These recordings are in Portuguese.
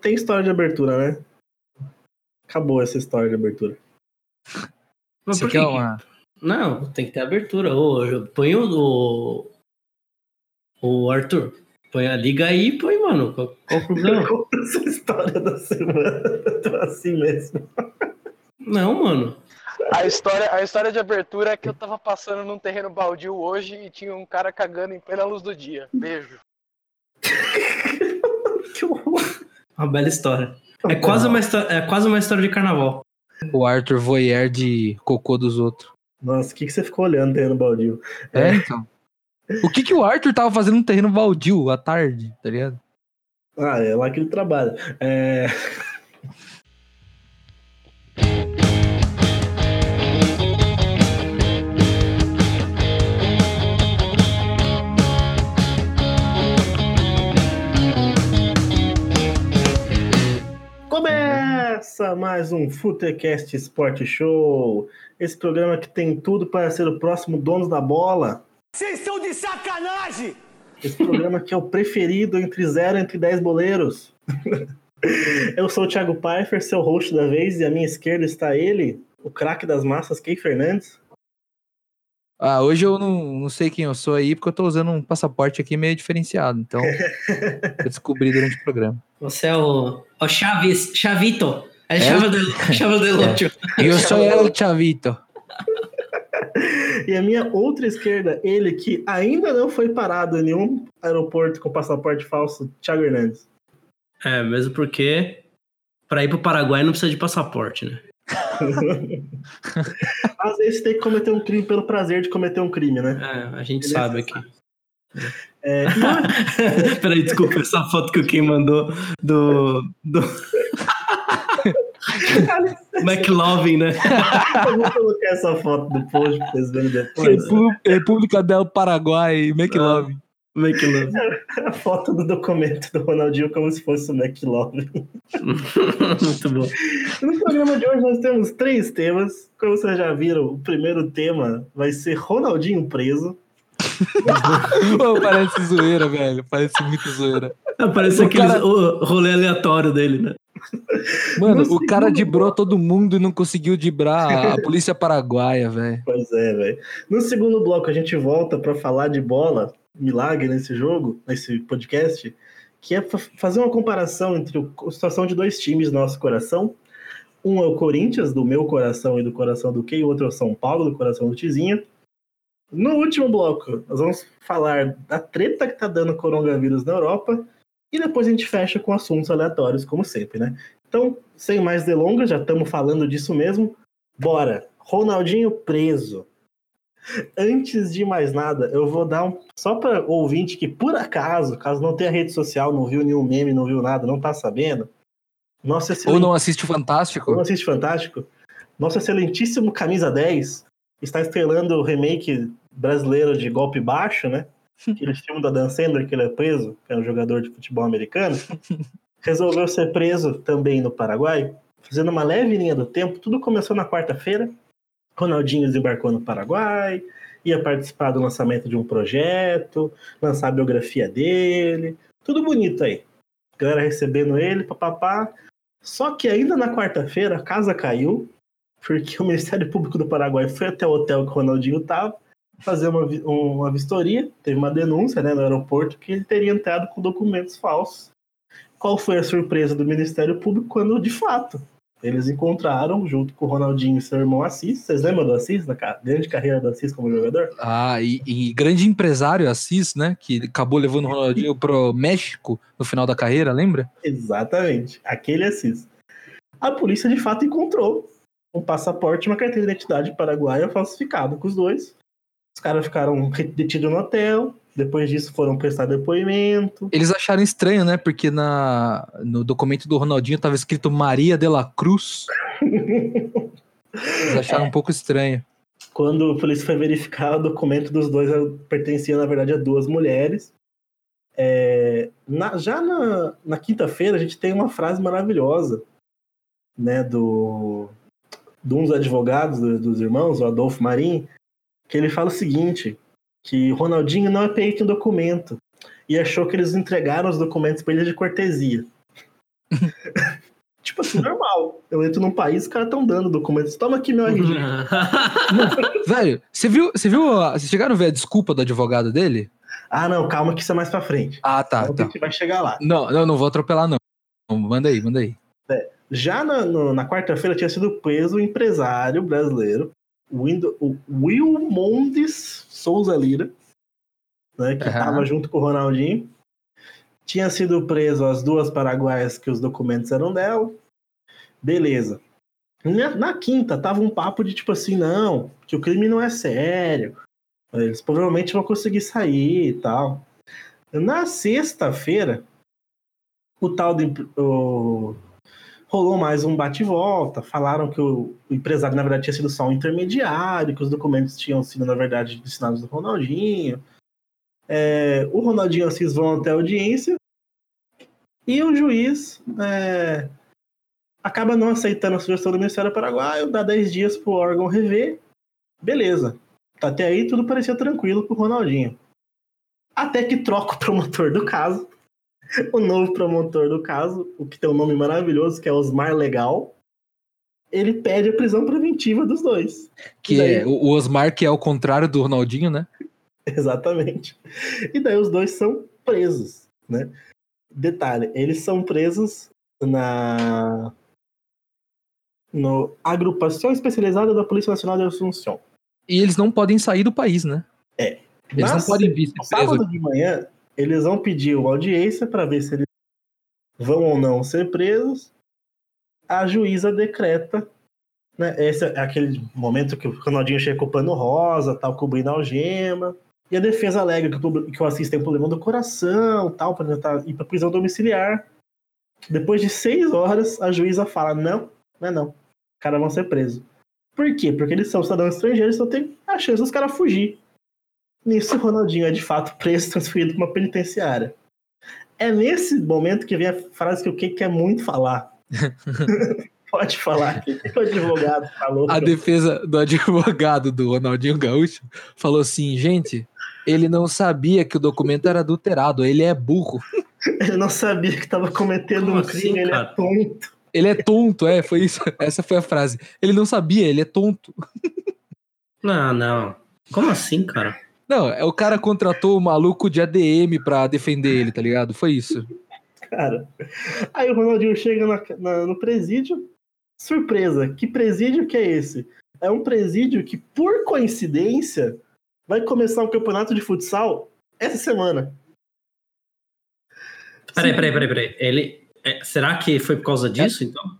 tem história de abertura, né? Acabou essa história de abertura. Mas Você quer que- uma. Não, tem que ter abertura. Ô, põe o, o. O Arthur. Põe a liga aí e põe, mano. Qual, qual o problema? Conta essa história da semana. Eu tô assim mesmo. Não, mano. A história, a história de abertura é que eu tava passando num terreno baldio hoje e tinha um cara cagando em plena luz do dia. Beijo. Que horror. Uma bela história. É quase uma, histó- é quase uma história de carnaval. O Arthur Voyeur de cocô dos outros. Nossa, o que, que você ficou olhando terreno baldio? É, então. O que que o Arthur tava fazendo no terreno baldio à tarde, tá ligado? Ah, é lá que ele trabalha. É... Começa mais um Futecast Sport Show. Esse programa que tem tudo para ser o próximo dono da bola. Vocês estão de sacanagem! Esse programa que é o preferido entre 0 entre 10 boleiros. Eu sou o Thiago Pfeiffer, seu host da vez, e à minha esquerda está ele, o craque das massas, Key Fernandes. Ah, hoje eu não, não sei quem eu sou aí, porque eu tô usando um passaporte aqui meio diferenciado. Então, eu descobri durante o programa. Você é o. O Chaves. Chavito. É Chave de, Chave de Lúcio. E eu sou El Chavito. E à minha outra esquerda, ele que ainda não foi parado em nenhum aeroporto com passaporte falso, Thiago Hernandes. É, mesmo porque. Pra ir pro Paraguai não precisa de passaporte, né? Às vezes tem que cometer um crime pelo prazer de cometer um crime, né? É, a gente Ele sabe é aqui. É, Peraí, desculpa, essa foto que o Kim mandou do. do... McLovin, né? eu vou colocar essa foto do post pra vocês verem depois. Repu- República del Paraguai, McLove. McLovin. A foto do documento do Ronaldinho como se fosse o McLovin. Muito bom. No programa de hoje nós temos três temas. Como vocês já viram, o primeiro tema vai ser Ronaldinho preso. Pô, parece zoeira, velho. Parece muito zoeira. Parece O aquele cara- rolê aleatório dele, né? Mano, No o cara dibrou todo mundo e não conseguiu dibrar a polícia paraguaia, velho. Pois é, velho. No segundo bloco a gente volta para falar de bola, milagre nesse jogo, nesse podcast, que é fa- fazer uma comparação entre o- a situação de dois times do nosso coração. Um é o Corinthians, do meu coração e do coração do Key, o outro é o São Paulo, do coração do Tizinho. No último bloco, nós vamos falar da treta que tá dando coronavírus na Europa e depois a gente fecha com assuntos aleatórios, como sempre, né? Então, sem mais delongas, já estamos falando disso mesmo. Bora! Ronaldinho preso. Antes de mais nada, eu vou dar um. Só para ouvinte que, por acaso, caso não tenha rede social, não viu nenhum meme, não viu nada, não tá sabendo. Nosso Ou não assiste o Fantástico? não assiste Fantástico? Nosso excelentíssimo Camisa 10 está estrelando o remake brasileiro de Golpe Baixo, né? Aquele filme da Dan Sandler que ele é preso, que é um jogador de futebol americano. Resolveu ser preso também no Paraguai, fazendo uma leve linha do tempo. Tudo começou na quarta-feira. Ronaldinho desembarcou no Paraguai, ia participar do lançamento de um projeto, lançar a biografia dele. Tudo bonito aí. Galera recebendo ele, papapá. Só que ainda na quarta-feira a casa caiu, porque o Ministério Público do Paraguai foi até o hotel que o Ronaldinho estava fazer uma, um- uma vistoria. Teve uma denúncia né, no aeroporto que ele teria entrado com documentos falsos. Qual foi a surpresa do Ministério Público quando, de fato, eles encontraram, junto com o Ronaldinho e seu irmão Assis. Vocês lembram do Assis, da ca- grande carreira do Assis como jogador? Ah, e, e grande empresário Assis, né? Que acabou levando o Ronaldinho pro México no final da carreira, lembra? Exatamente, aquele Assis. A polícia de fato encontrou um passaporte e uma carteira de identidade paraguaia falsificado com os dois. Os caras ficaram detidos no hotel, depois disso foram prestar depoimento. Eles acharam estranho, né? Porque na, no documento do Ronaldinho tava escrito Maria de la Cruz. Eles acharam um pouco estranho. Quando a polícia foi verificar, o documento dos dois pertencia, na verdade, a duas mulheres. É, na- já na, na quinta-feira, a gente tem uma frase maravilhosa né, do, de um dos advogados do- dos irmãos, o Adolfo Marim, que ele fala o seguinte, que o Ronaldinho não é peito em documento e achou que eles entregaram os documentos para ele de cortesia. tipo assim, normal. Eu entro num país, os caras estão dando documentos. Toma aqui meu RG. Velho, você viu, você viu, a- vocês chegaram a ver a desculpa do advogado dele? ah, não, calma que isso é mais pra frente. Ah, tá, Então, tá. A gente vai chegar lá. Não, não, não vou atropelar, não. Manda aí, manda aí. Já na, no- na quarta-feira tinha sido preso o empresário brasileiro, o, Windo- o Will Mondes Souza Lira, né, que estava junto com o Ronaldinho. Tinha sido preso as duas paraguaias que os documentos eram dela. Beleza. Na, na quinta tava um papo de tipo assim, não, que o crime não é sério. Eles provavelmente vão conseguir sair e tal. Na sexta-feira, o tal do o- rolou mais um bate e volta. Falaram que o, o empresário, na verdade, tinha sido só um intermediário, que os documentos tinham sido, na verdade, destinados ao Ronaldinho. É, o Ronaldinho e o Assis vão até a audiência e o juiz é, acaba não aceitando a sugestão do Ministério Paraguaio, dá 10 dias para o órgão rever. Beleza. Até aí tudo parecia tranquilo pro Ronaldinho. Até que troca o promotor do caso. O novo promotor do caso, o que tem um nome maravilhoso, que é Osmar Legal, ele pede a prisão preventiva dos dois. Que daí- é o Osmar, que é o contrário do Ronaldinho, né? Exatamente. E daí os dois são presos, né? Detalhe, eles são presos na no agrupação especializada da Polícia Nacional de Assunção. E eles não podem sair do país, né? É. Eles Na não podem vir sábado de manhã, eles vão pedir uma audiência para ver se eles vão ou não ser presos. A juíza decreta, né? Esse é aquele momento que o Ronaldinho chega com o pano rosa, tal, cobrindo a algema. E a defesa alega que o, que o Assis tem um problema do coração, tal, para tentar ir para prisão domiciliar. Depois de seis horas, a juíza fala: não, não é não. Os caras vão ser presos. Por quê? Porque eles são cidadãos estrangeiros, então tem a chance dos caras fugir. Nisso, o Ronaldinho é de fato preso, transferido para uma penitenciária. É nesse momento que vem a frase que o que quer muito falar. Pode falar. O que o advogado falou? A defesa do advogado do Ronaldinho Gaúcho falou assim, gente, ele não sabia que o documento era adulterado, ele é burro. Ele não sabia que estava cometendo Como um assim, crime, ele é tonto. Ele é tonto, é, foi isso. Essa foi a frase. Ele não sabia, ele é tonto. Não, não. Como assim, cara? Não, é o cara contratou o maluco de ADM pra defender ele, tá ligado? Foi isso. Cara. Aí o Ronaldinho chega na- na- no presídio. Surpresa, que presídio que é esse? É um presídio que, por coincidência, vai começar o campeonato de futsal essa semana. Peraí, peraí, peraí, peraí. Ele. é, será que foi por causa disso, então?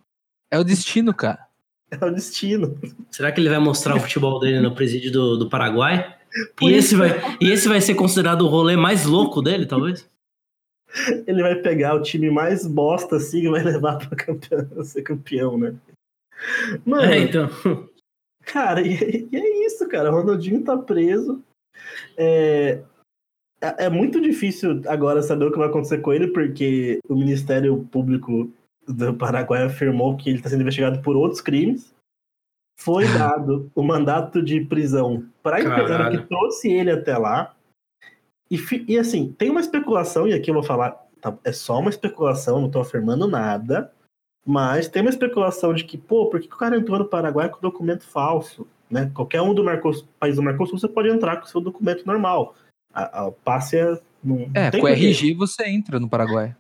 É o destino, cara. É o destino. Será que ele vai mostrar o futebol dele no presídio do, do Paraguai? Por E isso esse, vai, e esse vai ser considerado o rolê mais louco dele, talvez? ele vai pegar o time mais bosta assim e vai levar pra campeão, ser campeão, né? Mano, É, então. Cara, e, e é isso, cara. O Ronaldinho tá preso. É, é, é muito difícil agora saber o que vai acontecer com ele, porque o Ministério Público do Paraguai afirmou que ele está sendo investigado por outros crimes. Foi dado o mandato de prisão para a Caralho. que trouxe ele até lá. E, e assim, tem uma especulação, e aqui eu vou falar, tá, é só uma especulação, não tô afirmando nada. Mas tem uma especulação de que, pô, por que que o cara entrou no Paraguai com documento falso? Né? Qualquer um do Mercosul, país do Mercosul, você pode entrar com seu documento normal. A, a passe é. Não, É, não tem com porquê. RG você entra no Paraguai.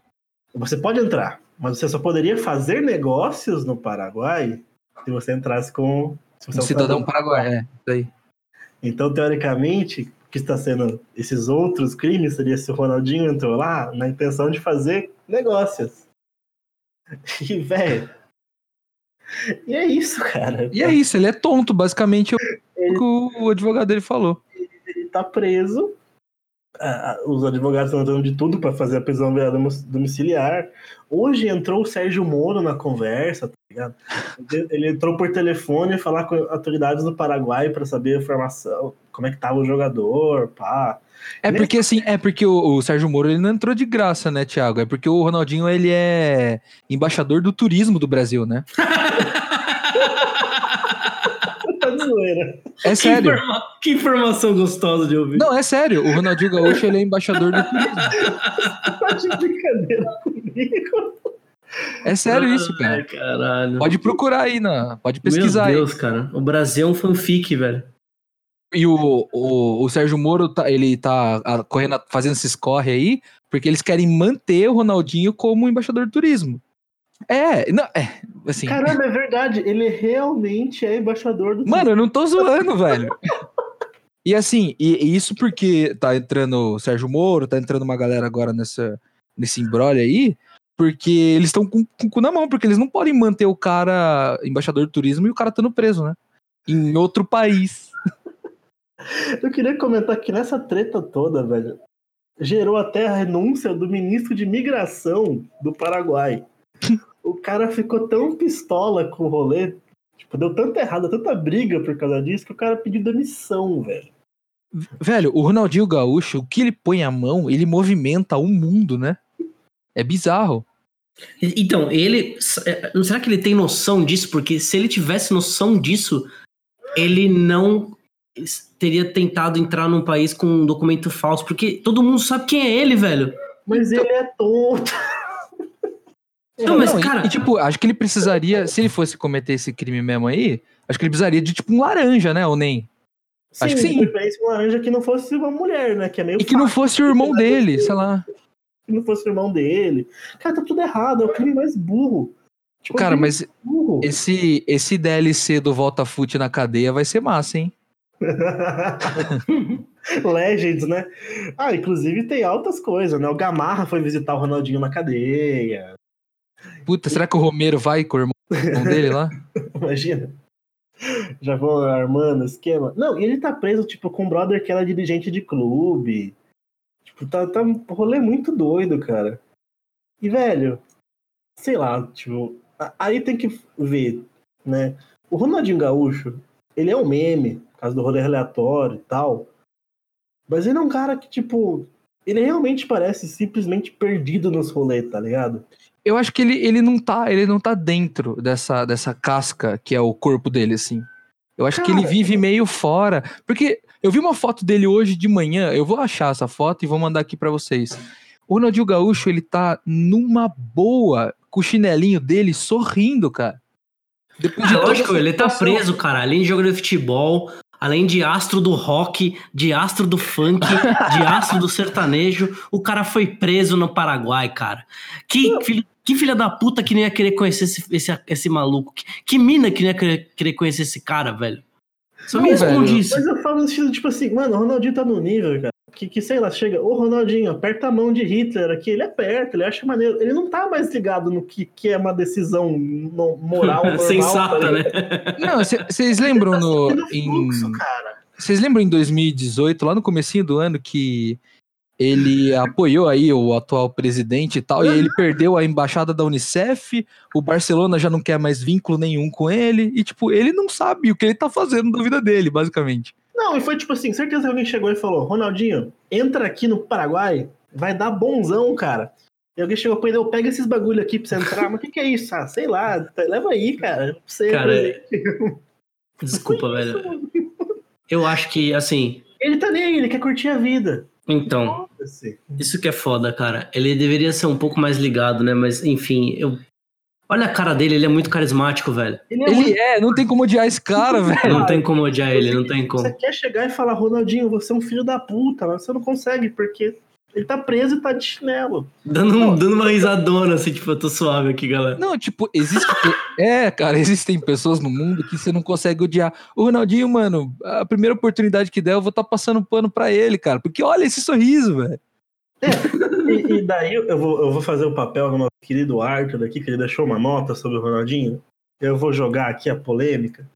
Você pode entrar, mas você só poderia fazer negócios no Paraguai se você entrasse com. Você Um cidadão paraguai, é. Isso aí. Então, teoricamente, o que está sendo esses outros crimes seria se o Ronaldinho entrou lá na intenção de fazer negócios. E, velho. E é isso, cara. E é isso, ele é tonto, basicamente é o que o- o advogado dele falou. Ele tá preso. Ah, Os advogados estão dando de tudo para fazer a prisão domic- domiciliar. Hoje entrou o Sérgio Moro na conversa, tá ligado? Ele- Ele entrou por telefone falar com autoridades do Paraguai para saber a informação, como é que tava o jogador, pá. É porque assim, é porque o, o Sérgio Moro ele não entrou de graça, né, Thiago? É porque o Ronaldinho ele é embaixador do turismo do Brasil, né? Tá zoeira. É sério. informa- que informação gostosa de ouvir. Não, é sério. O Ronaldinho Gaúcho ele é embaixador do turismo. Tá de brincadeira comigo. É sério isso, cara. Ai, caralho. Pode procurar aí, na, pode pesquisar aí. Meu Deus, cara. O Brasil é um fanfic, velho. E o, o, o Sérgio Moro, tá, ele tá ah, correndo, fazendo esses corre aí, porque eles querem manter o Ronaldinho como embaixador de turismo. É, não, é, assim. Caramba, é verdade. Ele realmente é embaixador do. Mano, eu não tô zoando, velho. E assim, e, e isso porque tá entrando o Sérgio Moro, tá entrando uma galera agora nessa, nesse embrolho aí, porque eles estão com, com o cu na mão, porque eles não podem manter o cara embaixador de turismo e o cara estando preso, né? Em outro país. Eu queria comentar que nessa treta toda, velho, gerou até a renúncia do ministro de migração do Paraguai. o cara ficou tão pistola com o rolê, tipo, deu tanta errada, tanta briga por causa disso, que o cara pediu demissão, velho. Velho, o Ronaldinho Gaúcho, o que ele põe a mão, ele movimenta o mundo, né? É bizarro. Então, ele. é, Será que ele tem noção disso? Porque se ele tivesse noção disso, ele não teria tentado entrar num país com um documento falso. Porque todo mundo sabe quem é ele, velho. Mas ele é tonto. Não, mas, Não, e- cara. e, tipo, acho que ele precisaria, se ele fosse cometer esse crime mesmo aí, acho que ele precisaria de tipo um laranja, né? Ou nem. Acho que sim. de um laranja que não fosse uma mulher, né? Que é meio E que não fosse o irmão dele, sei lá. que não fosse o irmão dele. Cara, tá tudo errado, é o crime mais burro. Tipo, Cara, mas burro. esse, esse DLC do Volta Fute na cadeia vai ser massa, hein? Legends, né? Ah, inclusive tem altas coisas, né? O Gamarra foi visitar o Ronaldinho na cadeia. Puta, será que o Romero vai com o irmão dele lá? Imagina. Já vou armando esquema. Não, e ele tá preso, tipo, com um brother que era dirigente de clube. Tipo, tá, tá um rolê muito doido, cara. E, velho, sei lá, tipo, aí tem que ver, né? O Ronaldinho Gaúcho, ele é um meme, por causa do rolê aleatório e tal. Mas ele é um cara que, tipo, ele realmente parece simplesmente perdido nos rolês, tá ligado? Eu acho que ele, ele não tá, ele não tá dentro dessa, dessa casca que é o corpo dele, assim. Eu acho que ele Cara, vive meio fora. Porque eu vi uma foto dele hoje de manhã, eu vou achar essa foto e vou mandar aqui pra vocês. O Ronaldinho Gaúcho, ele tá numa boa, com o chinelinho dele, sorrindo, cara. Depois Ah, de lógico, ele tá preso, cara. Além de jogador de futebol, além de astro do rock, de astro do funk, de astro do sertanejo, o cara foi preso no Paraguai, cara. Que, filho, que filha da puta que não ia querer conhecer esse, esse, esse maluco? Que, que mina que não ia querer, querer conhecer esse cara, velho? Só me velho, responde isso. Mas eu falo no estilo, tipo assim, mano, o Ronaldinho tá no nível, cara. Que, que sei lá, chega, ô Ronaldinho, aperta a mão de Hitler aqui, ele aperta, ele acha maneiro. Ele não tá mais ligado no que, que é uma decisão no- moral, normal, Sensata, tá né? ligado? Não, vocês lembram no. Tá em- seguindo fluxo, cara. Vocês lembram em 2018, lá no comecinho do ano, que ele apoiou aí o atual presidente e tal, e ele perdeu a embaixada da Unicef, o Barcelona já não quer mais vínculo nenhum com ele, e tipo, ele não sabe o que ele tá fazendo da vida dele, basicamente. Não, e foi tipo assim, certeza que alguém chegou e falou, Ronaldinho, entra aqui no Paraguai, vai dar bonzão, cara. E alguém chegou pra ele, pega esses bagulho aqui pra você entrar, mas o que que é isso? Ah, sei lá, tá- leva aí, cara. Pra você, Cara. Desculpa, isso, velho. Eu acho que, assim. Ele tá nem aí, ele quer curtir a vida. Então. Isso que é foda, cara. Ele deveria ser um pouco mais ligado, né? Mas, enfim, eu. Olha a cara dele, ele é muito carismático, velho. Ele é Ele é, não tem como odiar esse cara, velho. Não tem como odiar ele, não tem como. Você quer chegar e falar, Ronaldinho, você é um filho da puta, mas você não consegue, porque ele tá preso e tá de chinelo. Dando, um- dando uma risadona, assim, tipo, eu tô suave aqui, galera. Não, tipo, existe. É, cara, existem pessoas no mundo que você não consegue odiar. O Ronaldinho, mano, a primeira oportunidade que der, eu vou estar passando pano pra ele, cara. Porque olha esse sorriso, velho. E, e daí eu vou, eu vou fazer o papel do nosso querido Arthur aqui, que ele deixou uma nota sobre o Ronaldinho. Eu vou jogar aqui a polêmica.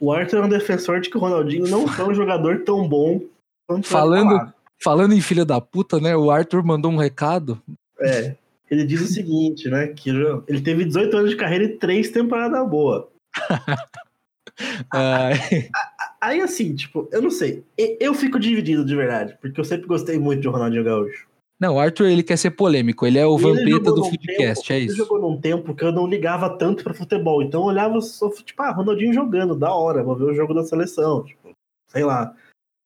O Arthur é um defensor de que o Ronaldinho não foi um jogador tão bom quanto é Falando-. Falando em filha da puta, né? O Arthur mandou um recado. É. Ele diz o seguinte, né? Que ele teve 18 anos de carreira e três temporadas boas. Ai, Aí, assim, tipo, eu não sei. Eu fico dividido de verdade, porque eu sempre gostei muito de Ronaldinho Gaúcho. Não, o Arthur ele quer ser polêmico. Ele é o ele vampeta do Foodcast, tempo- é Ele isso. jogou num tempo que eu não ligava tanto pra futebol. Então eu olhava só, tipo, ah, Ronaldinho jogando, da hora, vou ver o jogo da seleção. Tipo, sei lá.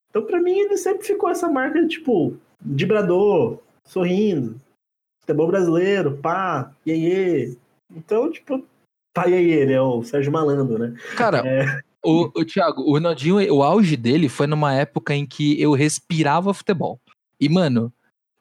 Então pra mim ele sempre ficou essa marca de, tipo, vibrador, sorrindo, futebol brasileiro, pá, iê, iê. Então, tipo, aí ele, é o Sérgio Malandro, né? Cara, É. o, o Thiago, o Ronaldinho, o auge dele foi numa época em que eu respirava futebol. E, mano,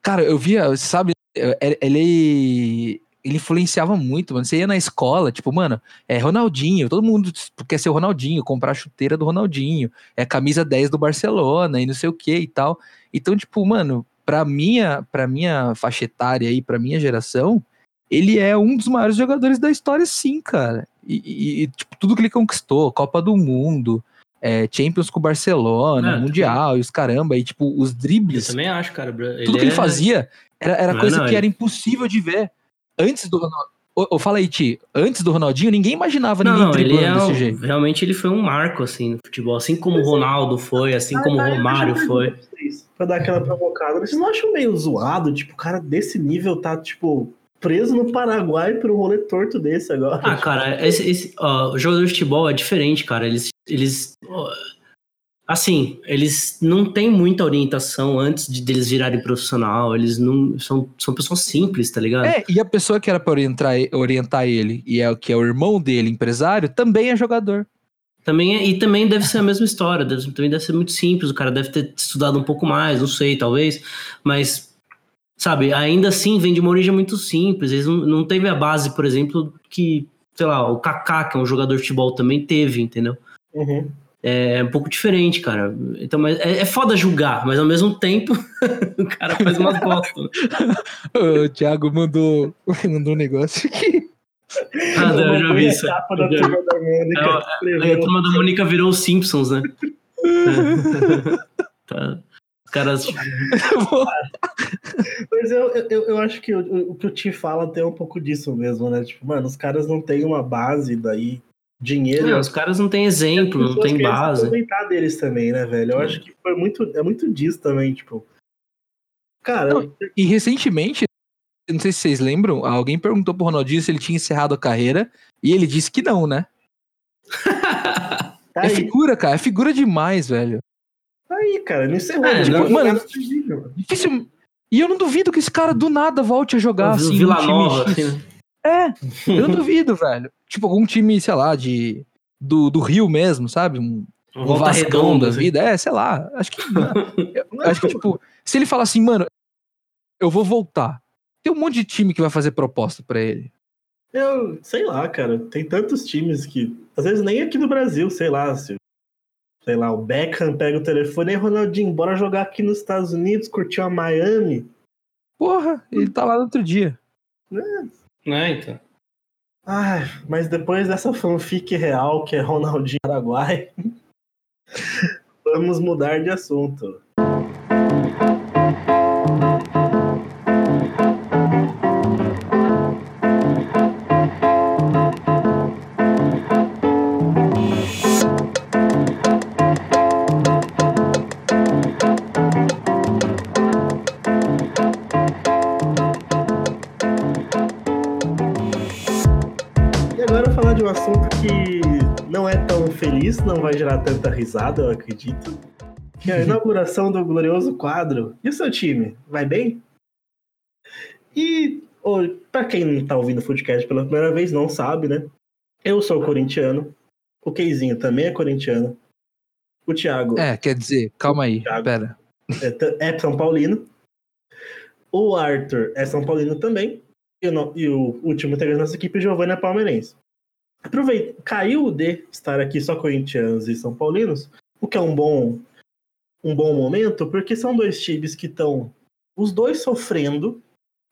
cara, eu via, sabe, é- ele. Ele influenciava muito, mano. Você ia na escola, tipo, mano, é Ronaldinho, todo mundo quer ser o Ronaldinho, comprar a chuteira do Ronaldinho, é camisa 10 do Barcelona e não sei o que e tal. Então, tipo, mano, pra minha, pra minha faixa etária aí, pra minha geração, ele é um dos maiores jogadores da história, sim, cara. E, e- e, tipo, tudo que ele conquistou, Copa do Mundo, é, Champions com o Barcelona, É, Mundial e os caramba, e tipo, os Eu dribles, também acho, cara. Ele tudo que ele é- fazia era, era Não é coisa não, que ele- era impossível de ver. Antes do Ronaldinho. Ô, fala aí, Ti. Antes do Ronaldinho, ninguém imaginava Não, ninguém driblando é desse um- jeito. realmente ele foi um marco assim no futebol, assim como o Ronaldo foi, assim como o Ah, eu Romário eu foi. Pra dar aquela provocada. Vocês não acham meio zoado? Tipo, o cara desse nível tá, tipo, preso no Paraguai por um rolê torto desse agora. Ah, cara, esse, esse, ó, o jogador de futebol é diferente, cara. Eles, eles, assim, eles não têm muita orientação antes de deles virarem profissional. Eles não são, são pessoas simples, tá ligado? É, e a pessoa que era pra orientar, orientar ele, e é o que é o irmão dele, empresário, também é jogador. Também é- e também deve ser a mesma história. deve- também deve ser muito simples. O cara deve ter estudado um pouco mais, não sei, talvez. Mas, sabe, ainda assim vem de uma origem muito simples. Eles não, não teve a base, por exemplo, que, sei lá, o Kaká, que é um jogador de futebol, também teve, entendeu? Uhum. É um pouco diferente, cara. Então, mas é, é foda julgar, mas ao mesmo tempo o cara faz umas bosta. O Thiago mandou, mandou um negócio aqui. Ah, eu já vi isso. Já turma da Mônica, É, a turma da Mônica virou os Simpsons, né? É. Tá. Os caras. Mas eu, eu, eu acho que o, o que o Ti fala tem um pouco disso mesmo, né? Tipo, mano, os caras não têm uma base daí, dinheiro. Não, os caras não têm exemplo, não tem querem se base. aproveitar deles também, né, velho? Eu acho que foi muito, é muito disso também, tipo. Cara, Não, E recentemente, não sei se vocês lembram, alguém perguntou pro Ronaldinho se ele tinha encerrado a carreira, e ele disse que não, né? tá É aí, figura, cara, é figura demais, velho. tá aí, cara. Não encerrou. É, tipo, não- mano, Difícil. E eu não duvido que esse cara do nada volte a jogar assim. Vila Nova, X. assim, né? É, eu duvido, velho. Tipo, algum time, sei lá, de. Do, do Rio mesmo, sabe? Um, um Volta Vascão da assim. vida. É, sei lá. Acho que. acho que, tipo, se ele falar assim, mano, eu vou voltar. Tem um monte de time que vai fazer proposta pra ele. Eu sei lá, cara. Tem tantos times que. Às vezes nem aqui no Brasil, sei lá. Se, sei lá, o Beckham pega o telefone e Ronaldinho, bora jogar aqui nos Estados Unidos, curtir a Miami. Porra, ele tá lá no outro dia. Né, então. Ai, mas depois dessa fanfic real que é Ronaldinho Paraguai, vamos mudar de assunto. Vai gerar tanta risada, eu acredito. Que é a inauguração do glorioso quadro. E o seu time? Vai bem? E ô, pra quem não tá ouvindo o podcast pela primeira vez, não sabe, né? Eu sou corintiano. O Keizinho também é corintiano. O Thiago É, quer dizer, calma aí, Thiago. pera. é, é São Paulino. O Arthur é São Paulino também. E o, e o último integrante da nossa equipe, Giovanni, é palmeirense. Aproveita, caiu de estar aqui só corintianos e São Paulinos, o que é um bom, um bom momento, porque são dois times que estão os dois sofrendo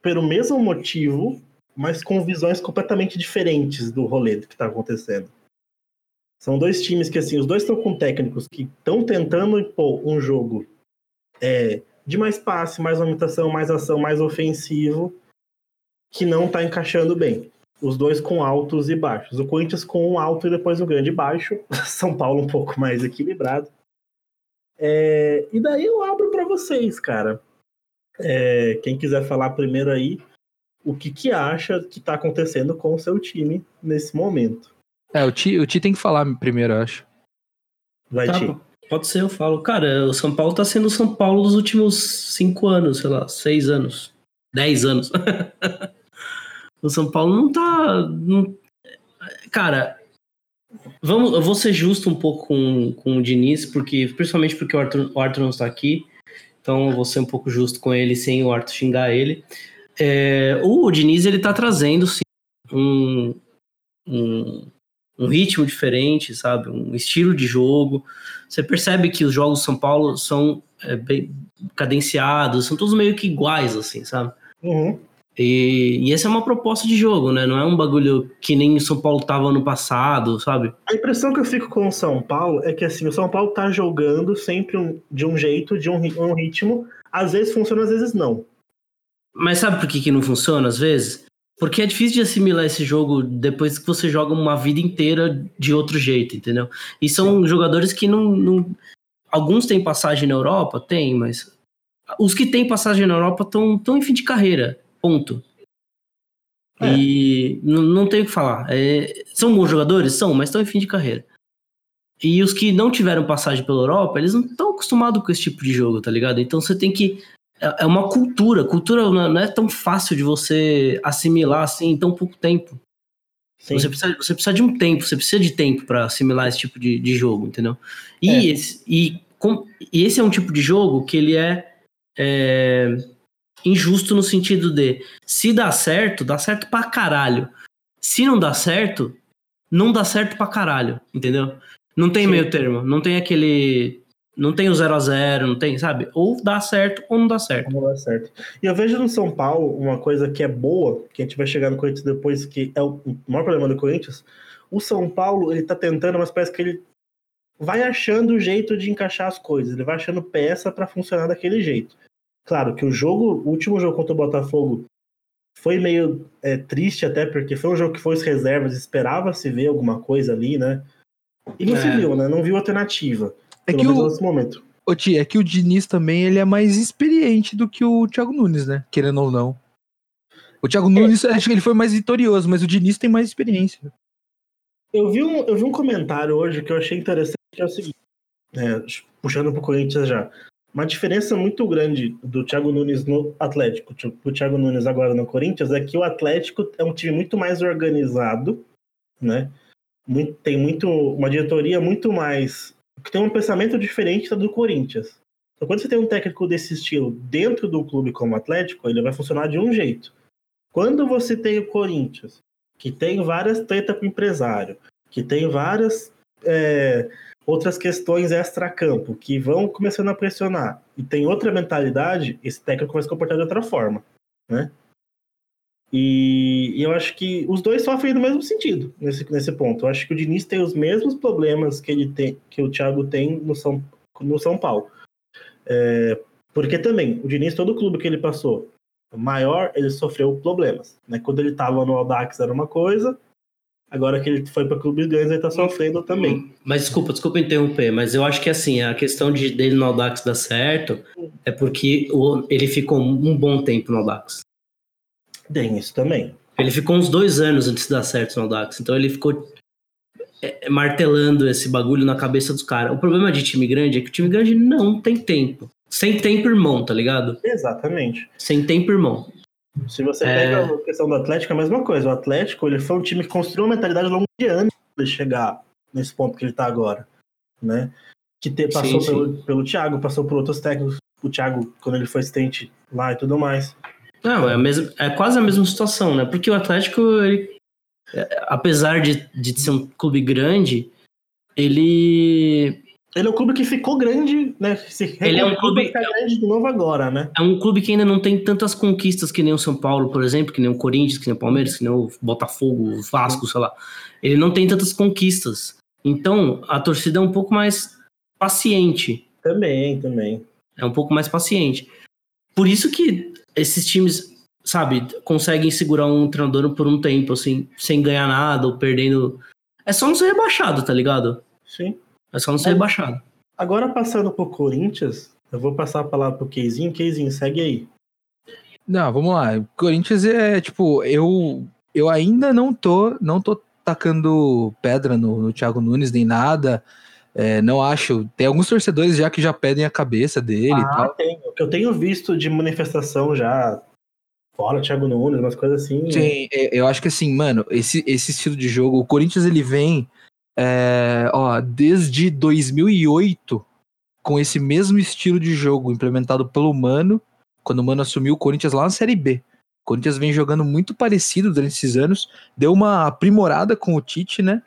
pelo mesmo motivo, mas com visões completamente diferentes do rolê do que está acontecendo. São dois times que, assim, os dois estão com técnicos que estão tentando impor um jogo é, de mais passe, mais movimentação, mais ação, mais ofensivo, que não tá encaixando bem. Os dois com altos e baixos. O Corinthians com um alto e depois um grande baixo. São Paulo um pouco mais equilibrado. É, e daí eu abro para vocês, cara. É, quem quiser falar primeiro aí, o que, que acha que tá acontecendo com o seu time nesse momento? É, o Ti, o Ti tem que falar primeiro, eu acho. Vai, Tá, Ti. pode ser, eu falo. Cara, o São Paulo tá sendo o São Paulo dos últimos cinco anos, sei lá, seis anos, dez anos. O São Paulo não tá. não- Cara, vamos, eu vou ser justo um pouco com, com o Diniz, porque, principalmente porque o Arthur, o Arthur não está aqui. Então eu vou ser um pouco justo com ele sem o Arthur xingar ele. É, o Diniz ele tá trazendo sim, um, um, um ritmo diferente, sabe? Um estilo de jogo. Você percebe que os jogos do São Paulo são é, bem cadenciados, são todos meio que iguais, assim, sabe? Uhum. E, e essa é uma proposta de jogo, né? Não é um bagulho que nem o São Paulo tava no passado, sabe? A impressão que eu fico com o São Paulo é que assim, o São Paulo tá jogando sempre um- de um jeito, de um, um ritmo. Às vezes funciona, às vezes não. Mas sabe por que, que não funciona às vezes? Porque é difícil de assimilar esse jogo depois que você joga uma vida inteira de outro jeito, entendeu? E são jogadores que não, não- Alguns têm passagem na Europa? Tem, mas. Os que têm passagem na Europa estão tão em fim de carreira. Ponto. É. E não, tem o que falar. É, são bons jogadores? São, mas estão em fim de carreira. E os que não tiveram passagem pela Europa, eles não estão acostumados com esse tipo de jogo, tá ligado? Então você tem que é é uma cultura. Cultura não não é tão fácil de você assimilar assim em tão pouco tempo. Sim. Você precisa, você precisa de um tempo, você precisa de tempo para assimilar esse tipo de, de jogo, entendeu? E, É. esse, e, com- e esse é um tipo de jogo que ele é, é, injusto no sentido de se dá certo, dá certo pra caralho. Se não dá certo, não dá certo pra caralho, entendeu? Não tem Sim. meio termo, não tem aquele. Não tem o 0 a 0 não tem, sabe? Ou dá certo ou não dá certo. Não dá certo. E eu vejo no São Paulo uma coisa que é boa, que a gente vai chegar no Corinthians depois, que é o maior problema do Corinthians. O São Paulo, ele tá tentando, mas parece que ele vai achando o jeito de encaixar as coisas. Ele vai achando peça para funcionar daquele jeito. Claro que o jogo, o último jogo contra o Botafogo, foi meio é, triste até, porque foi um jogo que foi as reservas, esperava-se ver alguma coisa ali, né? E não se É. viu, né? Não viu alternativa. É pelo que menos o, nesse momento. Ô, Ti, é que o Diniz também ele é mais experiente do que o Thiago Nunes, né? Querendo ou não. O Thiago Nunes, acho que ele foi mais vitorioso, mas o Diniz tem mais experiência. Eu vi, um, eu vi um comentário hoje que eu achei interessante, que é o seguinte, é, puxando pro Corinthians já. Uma diferença muito grande do Thiago Nunes no Atlético, do Thiago Nunes agora no Corinthians, é que o Atlético é um time muito mais organizado, né? Tem muito, uma diretoria muito mais. que tem um pensamento diferente do Corinthians. Então, quando você tem um técnico desse estilo dentro do clube como o Atlético, ele vai funcionar de um jeito. Quando você tem o Corinthians, que tem várias tretas com o empresário, que tem várias é, outras questões extra-campo que vão começando a pressionar e tem outra mentalidade, esse técnico vai se comportar de outra forma, né? E, eu acho que os dois sofrem no mesmo sentido nesse, nesse ponto. Eu acho que o Diniz tem os mesmos problemas que ele tem, que o Thiago tem no São, no São Paulo. É, porque também, o Diniz, todo clube que ele passou, maior, ele sofreu problemas. Né? Quando ele estava no Audax era uma coisa, agora que ele foi para clubes grandes, ele está sofrendo também. Mas desculpa, desculpa interromper, mas eu acho que assim, a questão de dele no Audax dar certo é porque o- ele ficou um bom tempo no Audax. Tem isso também. Ele ficou uns dois anos antes de dar certo no Audax, então ele ficou é, martelando esse bagulho na cabeça dos caras. O problema de time grande é que o time grande não tem tempo. Sem tempo, irmão, tá ligado? Exatamente. Sem tempo, irmão. Se você É. pega a questão do Atlético, é a mesma coisa. O Atlético ele foi um time que construiu uma mentalidade ao longo de anos para chegar nesse ponto que ele está agora. Né? Que te- passou sim. Pelo, pelo Thiago, passou por outros técnicos. O Thiago, quando ele foi assistente lá e tudo mais. Não, é, a mesma, é quase a mesma situação, né? Porque o Atlético, ele, é, apesar de, de ser um clube grande, ele Ele é um clube que ficou grande, né? Se Ele é um clube- pra ficar grande de novo agora, né? é um clube que ainda não tem tantas conquistas que nem o São Paulo, por exemplo, que nem o Corinthians, que nem o Palmeiras, que nem o Botafogo, o Vasco, sei lá. Ele não tem tantas conquistas. Então, a torcida é um pouco mais paciente. Também, também. É um pouco mais paciente. Por isso que esses times, sabe, conseguem segurar um treinador por um tempo, assim, sem ganhar nada ou perdendo. É só não ser rebaixado, tá ligado? Sim. É só não ser É. rebaixado. Agora passando pro Corinthians, eu vou passar a palavra pro Keizinho. Keizinho, segue aí. Não, vamos lá. O Corinthians é, tipo, eu eu ainda não tô, não tô tacando pedra no, no Thiago Nunes nem nada. É, não acho. Tem alguns torcedores já que já pedem a cabeça dele Ah, tal. tem. O que eu tenho visto de manifestação já fora Thiago Nunes, umas coisas assim. Sim, é, eu acho que assim, mano, esse, esse estilo de jogo, o Corinthians ele vem, é, ó, desde 2008 com esse mesmo estilo de jogo implementado pelo Mano, quando o Mano assumiu o Corinthians lá na Série B. O Corinthians vem jogando muito parecido durante esses anos, deu uma aprimorada com o Tite, né?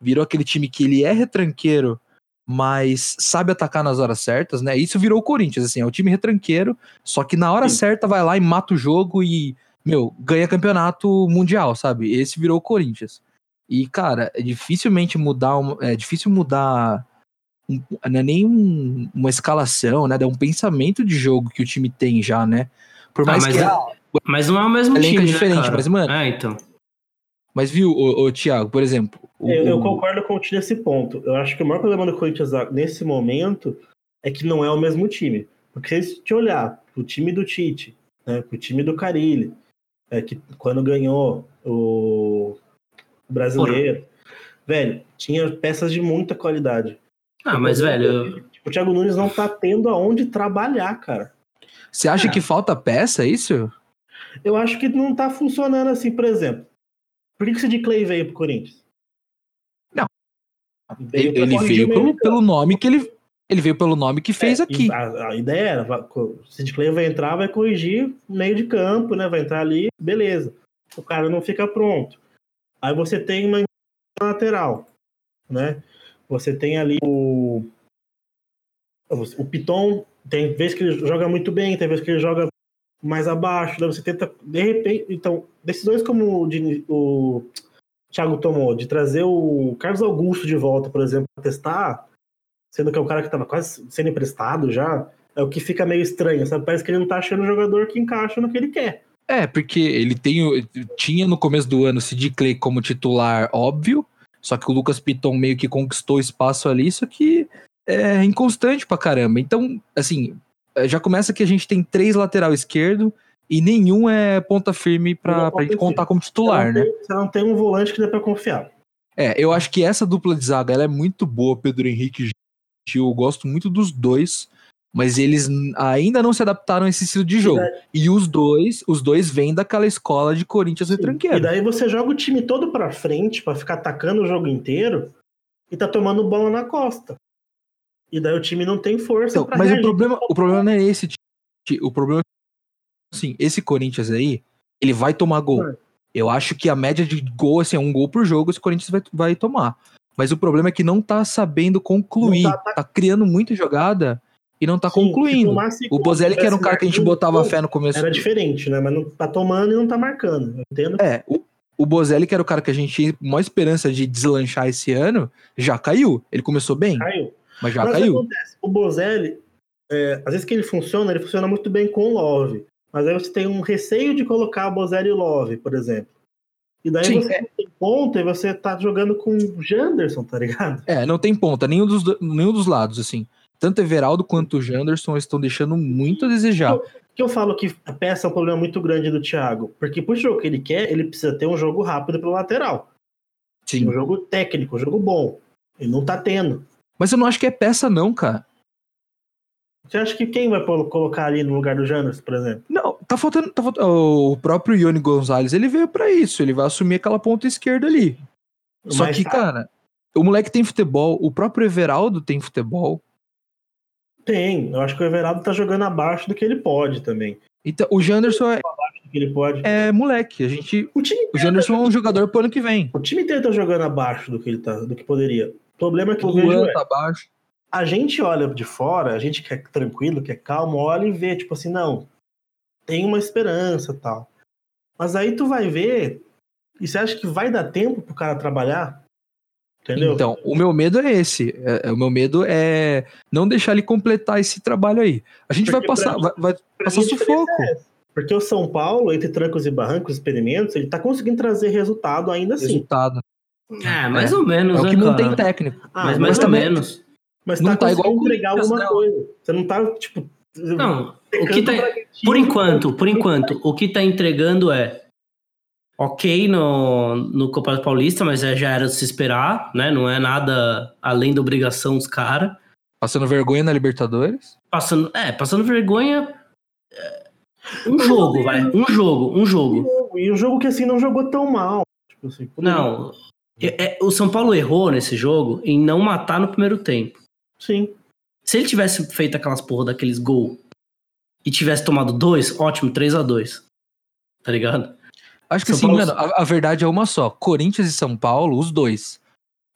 Virou aquele time que ele é retranqueiro, mas sabe atacar nas horas certas, né? Isso virou o Corinthians, assim, é o time retranqueiro, só que na hora Sim. certa vai lá e mata o jogo e, meu, ganha campeonato mundial, sabe? Esse virou o Corinthians. E, cara, é dificilmente mudar, um- é difícil mudar, um- não é nem um- uma escalação, né? É um pensamento de jogo que o time tem já, né? Por Ah, mais mas, que... é- mas não é o mesmo é time, né, diferente, cara? mas, mano- É, então. Mas viu, ô, ô, Thiago, por exemplo... o- Eu, eu o- concordo com o Tite nesse ponto. Eu acho que o maior problema do Corinthians nesse momento é que não é o mesmo time. Porque se te olhar pro time do Tite, né, pro time do Carilli, é, que quando ganhou o, brasileiro, velho, tinha peças de muita qualidade. Ah, mas, velho, O Thiago Nunes não tá tendo aonde trabalhar, cara. Você acha É. que falta peça, é isso? Eu acho que não tá funcionando assim, por exemplo. Por que, que o Sid Clay veio pro Corinthians? Não. Veio Ele, ele veio pelo, de pelo nome que ele... Ele veio pelo nome que fez É, aqui. A, a ideia era, o Sid Clay vai entrar, vai corrigir meio de campo, né? Vai entrar ali, beleza. O cara não fica pronto. Aí você tem uma lateral, né? Você tem ali o o Piton, tem vezes que ele joga muito bem, tem vezes que ele joga mais abaixo, daí você tenta de repente, então, decisões como o, Dini- o Thiago tomou de trazer o Carlos Augusto de volta, por exemplo, para testar, sendo que é o cara que estava quase sendo emprestado já, é o que fica meio estranho, sabe? Parece que ele não tá achando o jogador que encaixa no que ele quer. É, porque ele tem, o- tinha no começo do ano Sid Clay como titular óbvio, só que o Lucas Piton meio que conquistou espaço ali, só que é inconstante pra caramba. Então, assim, é, já começa que a gente tem três lateral esquerdo e nenhum é ponta firme pra, pra gente contar como titular, você, né? tem, você não tem um volante que dê pra confiar. É, eu acho que essa dupla de zaga ela é muito boa, Pedro Henrique e Gil. Eu gosto muito dos dois, mas eles ainda não se adaptaram a esse estilo de jogo. E os dois, os dois vêm daquela escola de Corinthians Sim. retranqueiro. E daí você joga o time todo pra frente pra ficar atacando o jogo inteiro e tá tomando bola na costa. E daí o time não tem força Então, mas o problema, o problema não é esse. O problema é assim, esse Corinthians aí, ele vai tomar gol. É. Eu acho que a média de gol, assim, é um gol por jogo, esse Corinthians vai, vai tomar. Mas o problema é que não tá sabendo concluir. Não tá, tá- criando muita jogada e não tá Sim, se concluindo. O Bozelli, que era um cara que a gente botava fé no começo. Era diferente, né? Mas não tá tomando e não tá marcando. Entendo? É, o, o Bozelli, que era o cara que a gente tinha maior esperança de deslanchar esse ano, já caiu. Ele começou bem, Caiu. mas já Mas o que caiu. acontece? O Bozelli, é, às vezes que ele funciona, ele funciona muito bem com o Love. Mas aí você tem um receio de colocar o Bozelli e o Love, por exemplo. E daí Sim, você é. não tem ponta e você tá jogando com o Janderson, tá ligado? É, não tem ponta, nenhum dos, do- nenhum dos lados, assim. Tanto Everaldo quanto o Janderson estão deixando muito a desejar. que eu falo que a peça é um problema muito grande do Thiago. Porque pro jogo que ele quer, ele precisa ter um jogo rápido pelo lateral. Sim. Um jogo técnico, um jogo bom. Ele não tá tendo. Mas eu não acho que é peça, não, cara. Você acha que quem vai colocar ali no lugar do Janderson, por exemplo? Não, tá faltando. Tá faltando o próprio Ione Gonzalez, ele veio pra isso. Ele vai assumir aquela ponta esquerda ali. Só Mas que, tá- cara, o moleque tem futebol, o próprio Everaldo tem futebol. Tem. Eu acho que o Everaldo tá jogando abaixo do que ele pode também. Então, o Janderson é, ele pode. é moleque. A gente, O time o Janderson é um jogador pro ano que vem. O time inteiro tá jogando abaixo do que ele tá, do que poderia. O problema é que O eu vejo Luan é, tá abaixo. a gente olha de fora, a gente que é tranquilo, que é calmo, olha e vê, tipo assim, não, tem uma esperança tal. Mas aí tu vai ver, e você acha que vai dar tempo pro cara trabalhar? Entendeu? Então, o meu medo é esse. É- é- o meu medo é não deixar ele completar esse trabalho aí. A gente vai Porque passar, pra- vai, vai passar sufoco. é. Porque o São Paulo, entre trancos e barrancos, experimentos, ele tá conseguindo trazer resultado ainda assim. Resultado. É, mais ou menos, É o né, que cara? mantém técnico. Ah, mas mas mais ou também- menos. Mas não tá, tá igual entregar alguma não. coisa. Você não tá, tipo. Não, o que tá, por enquanto, por enquanto, o que tá entregando é ok no, no Copa Paulista, mas é- já era de se esperar, né? Não é nada além da obrigação dos caras. Passando vergonha na Libertadores. Passando, é, passando vergonha. é, Um jogo, vai. Um jogo, um jogo. E um jogo que assim não jogou tão mal. Tipo assim, Não. é- é- o São Paulo errou nesse jogo em não matar no primeiro tempo. Sim. Se ele tivesse feito aquelas porra daqueles gol e tivesse tomado dois, ótimo, 3 a 2 Tá ligado? Acho que São assim, Paulo- mano, a, a verdade é uma só. Corinthians e São Paulo, os dois.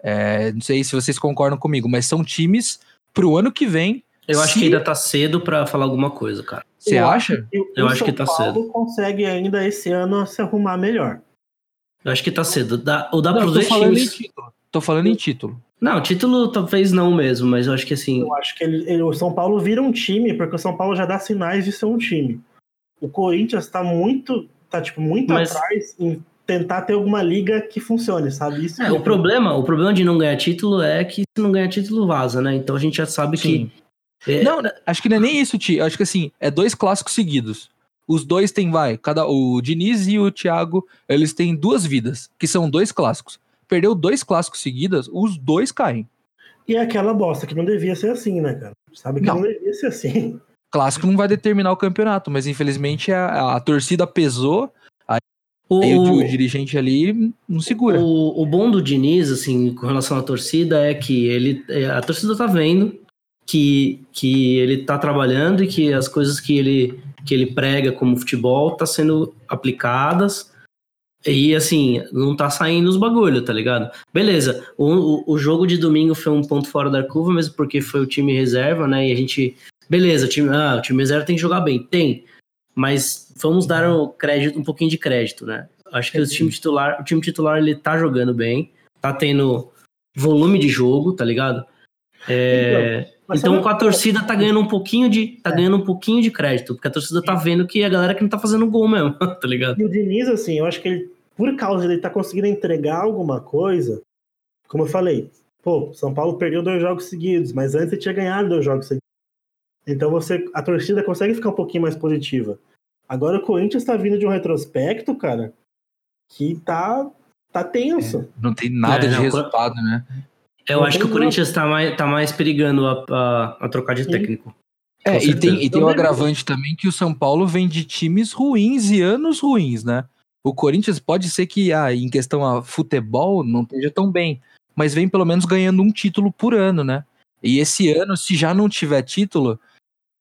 É, não sei se vocês concordam comigo, mas são times pro ano que vem. Eu acho Se- que ainda tá cedo pra falar alguma coisa, cara. Você Eu acha? Eu acho São que tá Paulo consegue ainda esse ano se arrumar melhor. Eu acho que tá cedo. Dá, ou dá Não, pros dois falando em times. título. Tô falando em título. Não, título talvez não mesmo, mas eu acho que assim. Eu acho que ele, ele- o São Paulo vira um time, porque o São Paulo já dá sinais de ser um time. O Corinthians tá muito, tá tipo muito Mas- atrás em tentar ter alguma liga que funcione, sabe? Isso É, que o problema, o problema de não ganhar título é que se não ganhar título vaza, né? Então a gente já sabe Sim. que. é, Não, acho que não é nem isso, Ti. Acho que assim, é dois clássicos seguidos. Os dois têm, vai, cada o Diniz e o Thiago, eles têm duas vidas, que são dois clássicos. Perdeu dois clássicos seguidos, os dois caem. E é aquela bosta que não devia ser assim, né, cara? Sabe que Não. não, devia ser assim. Clássico não vai determinar o campeonato, mas infelizmente a, a torcida pesou, o, aí o, o dirigente ali não segura. o, o bom do Diniz, assim, com relação à torcida, é que ele. é, A torcida tá vendo que, que ele tá trabalhando e que as coisas que ele, que ele prega como futebol tá sendo aplicadas. E assim, não tá saindo os bagulho, tá ligado? Beleza, o, o, o jogo de domingo foi um ponto fora da curva, mesmo porque foi o time reserva, né? E a gente. Beleza, o time, ah, o time reserva tem que jogar bem. Tem. Mas vamos dar um crédito, um pouquinho de crédito, né? Acho que o time titular, o time titular ele tá jogando bem, tá tendo volume de jogo, tá ligado? É, então sabe- com a torcida tá ganhando um pouquinho de tá É. ganhando um pouquinho de crédito, porque a torcida tá vendo que a galera que não tá fazendo gol mesmo, tá ligado? E o Diniz, assim, eu acho que ele, por causa de ele tá conseguindo entregar alguma coisa, como eu falei, pô, São Paulo perdeu dois jogos seguidos, mas antes ele tinha ganhado dois jogos seguidos. Então você, a torcida consegue ficar um pouquinho mais positiva. Agora o Corinthians tá vindo de um retrospecto, cara, que tá, tá tenso. Não tem nada É, de não, resultado, né? Eu Não acho que o Corinthians tá mais, tá mais perigando a, a, a trocar de Sim. técnico. É, e tem, e tem o agravante também que o São Paulo vem de times ruins e anos ruins, né? O Corinthians pode ser que ah, em questão a futebol não esteja tão bem, mas vem pelo menos ganhando um título por ano, né? E esse ano, se já não tiver título,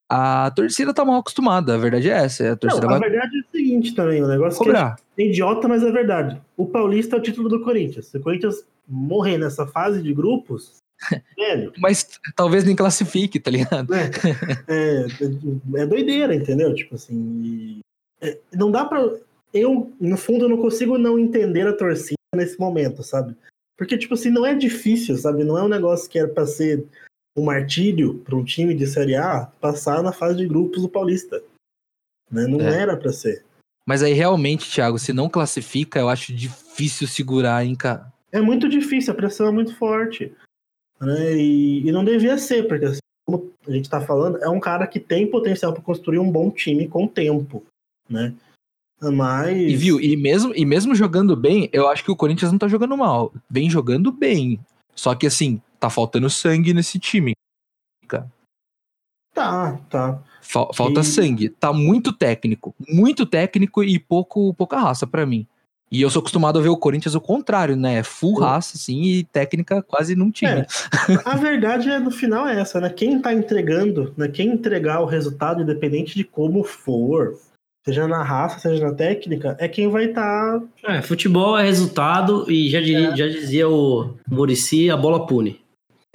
a torcida tá mal acostumada, a verdade é essa. A torcida Não, a vai verdade é o seguinte também, o negócio que cobrar. é idiota, mas é verdade. O Paulista é o título do Corinthians. Se o Corinthians morrer nessa fase de grupos, velho, Mas talvez nem classifique, tá ligado? né? É, é doideira, entendeu? Tipo assim, é, não dá pra. Eu, no fundo, eu não consigo não entender a torcida nesse momento, sabe? Porque, tipo assim, não é difícil, sabe? Não é um negócio que era pra ser um martírio para um time de Série A passar na fase de grupos do Paulista. Né? Não É. era pra ser. Mas aí realmente, Thiago, se não classifica, eu acho difícil segurar, hein, cara. É muito difícil, a pressão é muito forte. Né? E, e não devia ser, porque assim, como a gente tá falando, é um cara que tem potencial para construir um bom time com o tempo, né? Mas. E viu, e mesmo, e mesmo jogando bem, eu acho que o Corinthians não tá jogando mal. Vem jogando bem. Só que assim, tá faltando sangue nesse time. Tá, tá. Fal- falta E- sangue. Tá muito técnico. Muito técnico e pouco pouca raça pra mim. E eu sou acostumado a ver o Corinthians o contrário, né? Full Sim. raça, assim, e técnica quase não tinha. É, a verdade é, no final é essa, né? Quem tá entregando, né? Quem entregar o resultado, independente de como for, seja na raça, seja na técnica, é quem vai estar. Tá... É, futebol é resultado e já, diri- já dizia o Murici, a bola pune.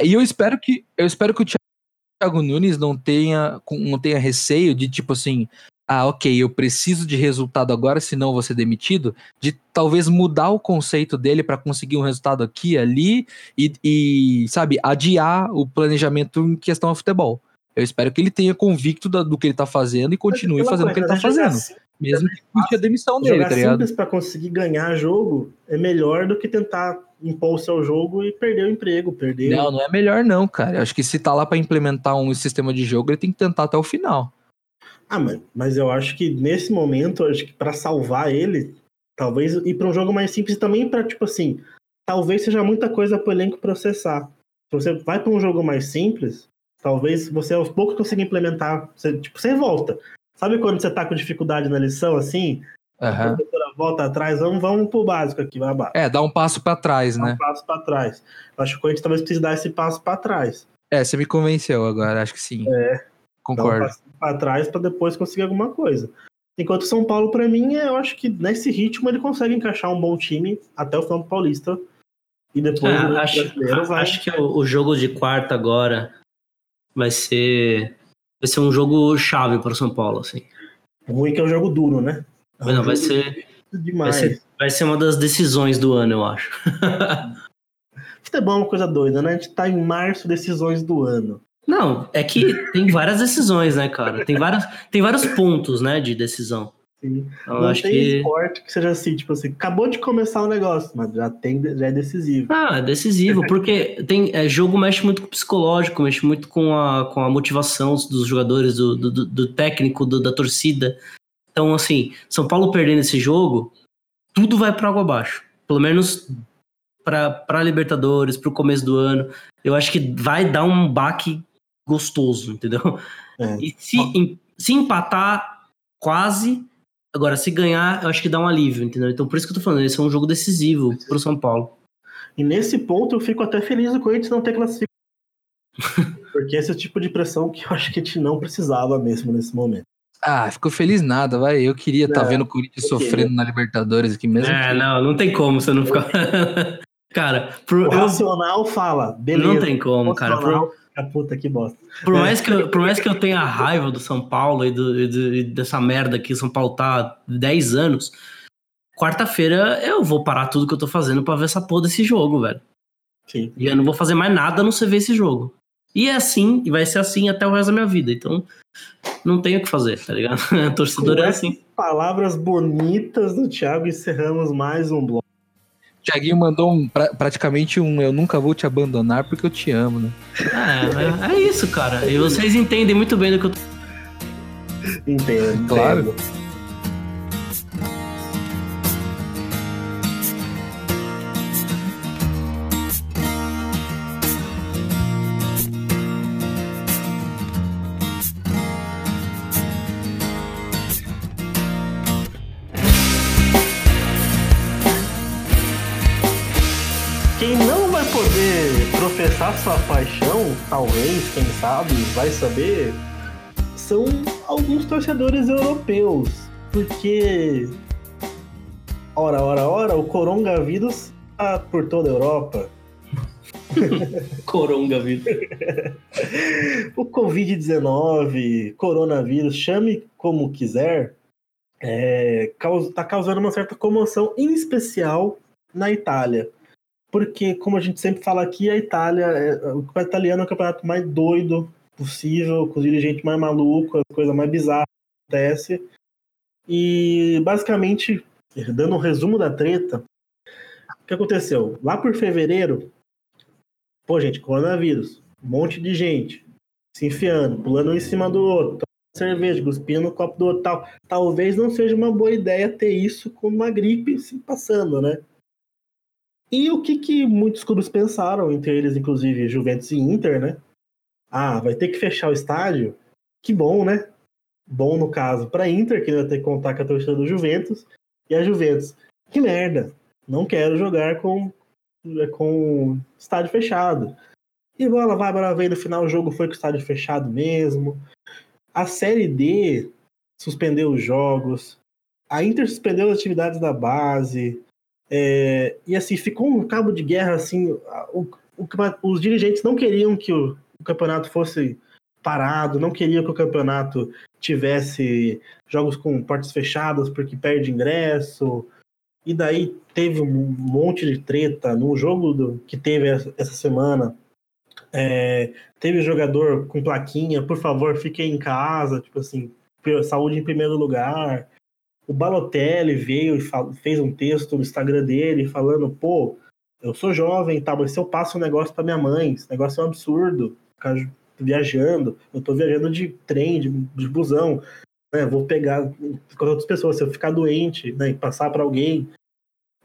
E eu espero que eu espero que o Thiago Nunes não tenha não tenha receio de tipo assim, ah, ok, eu preciso de resultado agora, senão eu vou ser demitido, de talvez mudar o conceito dele para conseguir um resultado aqui, ali e, e, sabe, adiar o planejamento em questão ao futebol. Eu espero que ele tenha convicto da- do que ele tá fazendo e continue fazendo o que ele tá coisa, fazendo, mesmo que custe a demissão dele, tá ligado? simples pra conseguir ganhar jogo é melhor do que tentar impor o seu jogo e perder o emprego, perder. Não, não é melhor não, cara. Eu acho que se tá lá para implementar um sistema de jogo, ele tem que tentar até o final. Ah, mas, mas eu acho que nesse momento, acho que para salvar ele, talvez ir para um jogo mais simples também para tipo assim, talvez seja muita coisa pro elenco processar. Se você vai para um jogo mais simples, talvez você aos poucos consiga implementar, você, tipo, você volta. Sabe quando você tá com dificuldade na lição, assim? A Aham. professora volta atrás, vamos, vamos pro básico aqui, vai abaixo. É, dá um passo pra trás, Dá né? um passo pra trás. Acho que o Corinthians talvez precise dar esse passo pra trás. É, você me convenceu agora, acho que sim. É. Um Concordo. passo pra trás pra depois conseguir alguma coisa. Enquanto o São Paulo, pra mim, é- eu acho que nesse ritmo ele consegue encaixar um bom time até o final do Paulista. E depois Ah, o acho, vai. acho que o, o jogo de quarta agora vai ser vai ser um jogo chave para o São Paulo, assim. ruim que é um jogo duro, né? Mas não, vai ser vai demais. ser vai ser uma das decisões do ano, eu acho. Futebol é uma coisa doida, né? A gente tá em março, decisões do ano. Não, é que tem várias decisões, né, cara? Tem várias tem vários pontos, né, de decisão. Sim. Então, não tem que esporte que seja assim, tipo assim, acabou de começar o negócio, mas já tem, já é decisivo. Ah, é decisivo, porque tem é, jogo mexe muito com o psicológico, mexe muito com a, com a motivação dos jogadores, do, do, do técnico, do- da torcida. Então, assim, São Paulo perdendo esse jogo, tudo vai para água abaixo. Pelo menos para Libertadores, para o começo do ano. Eu acho que vai dar um baque gostoso, entendeu? É. E se, em- se empatar, quase. Agora, se ganhar, eu acho que dá um alívio, entendeu? Então, por isso que eu tô falando, esse é um jogo decisivo pro São Paulo. E nesse ponto eu fico até feliz do Corinthians não ter classificado. Porque esse é o tipo de pressão que eu acho que a gente não precisava mesmo nesse momento. Ah, ficou feliz nada, vai. Eu queria estar Não, vendo o Corinthians eu sofrendo na Libertadores aqui mesmo. É, que- não, não tem como você não ficar. cara, por, O eu- racional fala, beleza. não tem como, cara. Racional, a puta que bosta. por mais que eu, por mais que eu tenha raiva do São Paulo e, do- e do- e dessa merda que o São Paulo tá há 10 anos, quarta-feira eu vou parar tudo que eu tô fazendo pra ver essa porra desse jogo, velho. Sim. E eu não vou fazer mais nada a não ser ver esse jogo. E é assim, e vai ser assim até o resto da minha vida. Então, não tenho o que fazer, tá ligado? Torcedor é assim. Palavras bonitas do Thiago, encerramos mais um bloco. Tiaguinho mandou um, pra- praticamente um Eu nunca vou te abandonar porque eu te amo, né? É, é, é isso, cara. E vocês entendem muito bem do que eu tô Entendo. Claro. entendo. Professar sua paixão, talvez, quem sabe, vai saber, são alguns torcedores europeus. Porque, ora, ora, ora, o coronavírus tá por toda a Europa. coronga, vida. O Covid-19, coronavírus, chame como quiser, é, caus- tá causando uma certa comoção, em especial na Itália. Porque, como a gente sempre fala aqui, a Itália, é- o campeonato italiano é o campeonato mais doido possível, com os dirigentes mais malucos, a coisa mais bizarra que acontece. E, basicamente, dando um resumo da treta, o que aconteceu? Lá por fevereiro, pô, gente, coronavírus, um monte de gente se enfiando, pulando um em cima do outro, cerveja, cuspindo no copo do outro tal. Talvez não seja uma boa ideia ter isso como uma gripe se passando, né? E o que, que muitos clubes pensaram, entre eles, inclusive, Juventus e Inter, né? Ah, vai ter que fechar o estádio? Que bom, né? Bom, no caso, para Inter, que vai ter que contar com a torcida do Juventus, e a Juventus. Que merda! Não quero jogar com, com estádio fechado. E bola vai, bola vem, no final o jogo foi com o estádio fechado mesmo. A Série D suspendeu os jogos. A Inter suspendeu as atividades da base. É, e assim, ficou um cabo de guerra, assim, o, o os dirigentes não queriam que o, o campeonato fosse parado, não queriam que o campeonato tivesse jogos com portas fechadas porque perde ingresso. E daí teve um monte de treta no jogo do- que teve essa essa semana. É, teve jogador com plaquinha, por favor, fiquem em casa, tipo assim, saúde em primeiro lugar. O Balotelli veio e fez um texto no Instagram dele falando, pô, eu sou jovem, tá, mas se eu passo um negócio pra minha mãe, esse negócio é um absurdo, ficar viajando, eu tô viajando de trem, de, de busão, né, vou pegar com outras pessoas, se eu ficar doente, né, e passar para alguém.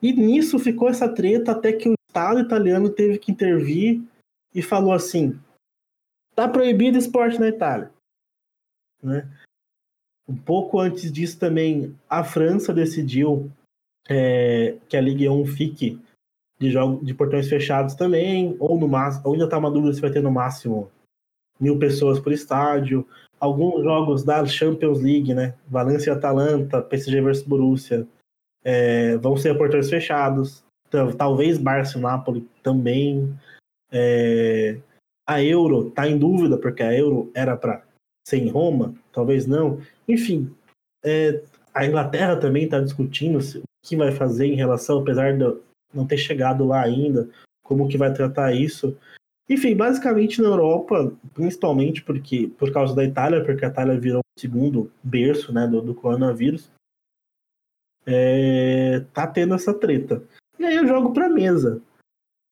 E nisso ficou essa treta até que o Estado italiano teve que intervir e falou assim: tá proibido esporte na Itália. Né? Um pouco antes disso também, a França decidiu é, que a Ligue 1 fique de, jogo, de portões fechados também, ou no máximo, ou ainda está uma dúvida se vai ter no máximo mil pessoas por estádio. Alguns jogos da Champions League, né? Valência Atalanta, PSG versus Borussia, é, vão ser portões fechados. Então, talvez Barça e Napoli também. É, a Euro está em dúvida, porque a Euro era para ser em Roma, talvez não. Enfim, é, a Inglaterra também está discutindo o que vai fazer em relação, apesar de não ter chegado lá ainda, como que vai tratar isso. Enfim, basicamente na Europa, principalmente porque por causa da Itália, porque a Itália virou o segundo berço né, do, do coronavírus, é, tá tendo essa treta. E aí eu jogo pra mesa.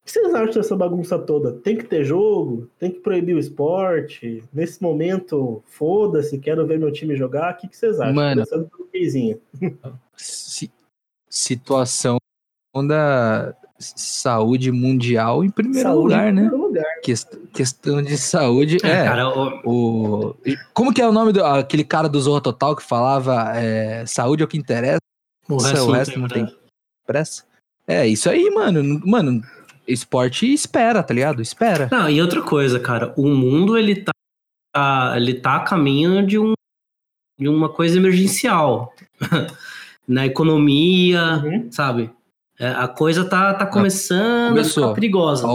O que vocês acham dessa bagunça toda? Tem que ter jogo? Tem que proibir o esporte? Nesse momento, foda-se, quero ver meu time jogar. O que, que vocês acham? Mano. Começando pelo Keizinho. Si- situação da saúde mundial em primeiro Saúde lugar, em né? primeiro lugar. Quest- questão de saúde. É, É, cara, o- o... Como que é o nome do aquele cara do Zorro Total que falava é, saúde é o que interessa, o Isso, resto, o não resto tem não pra- pressa? É, isso aí, mano. Mano, esporte espera, tá ligado? Espera. Não, e outra coisa, cara, o mundo ele tá, tá- ele tá a caminho de, um, de uma coisa emergencial. Na economia, Uhum. sabe? É, a coisa tá, tá começando a começou. ficar perigosa.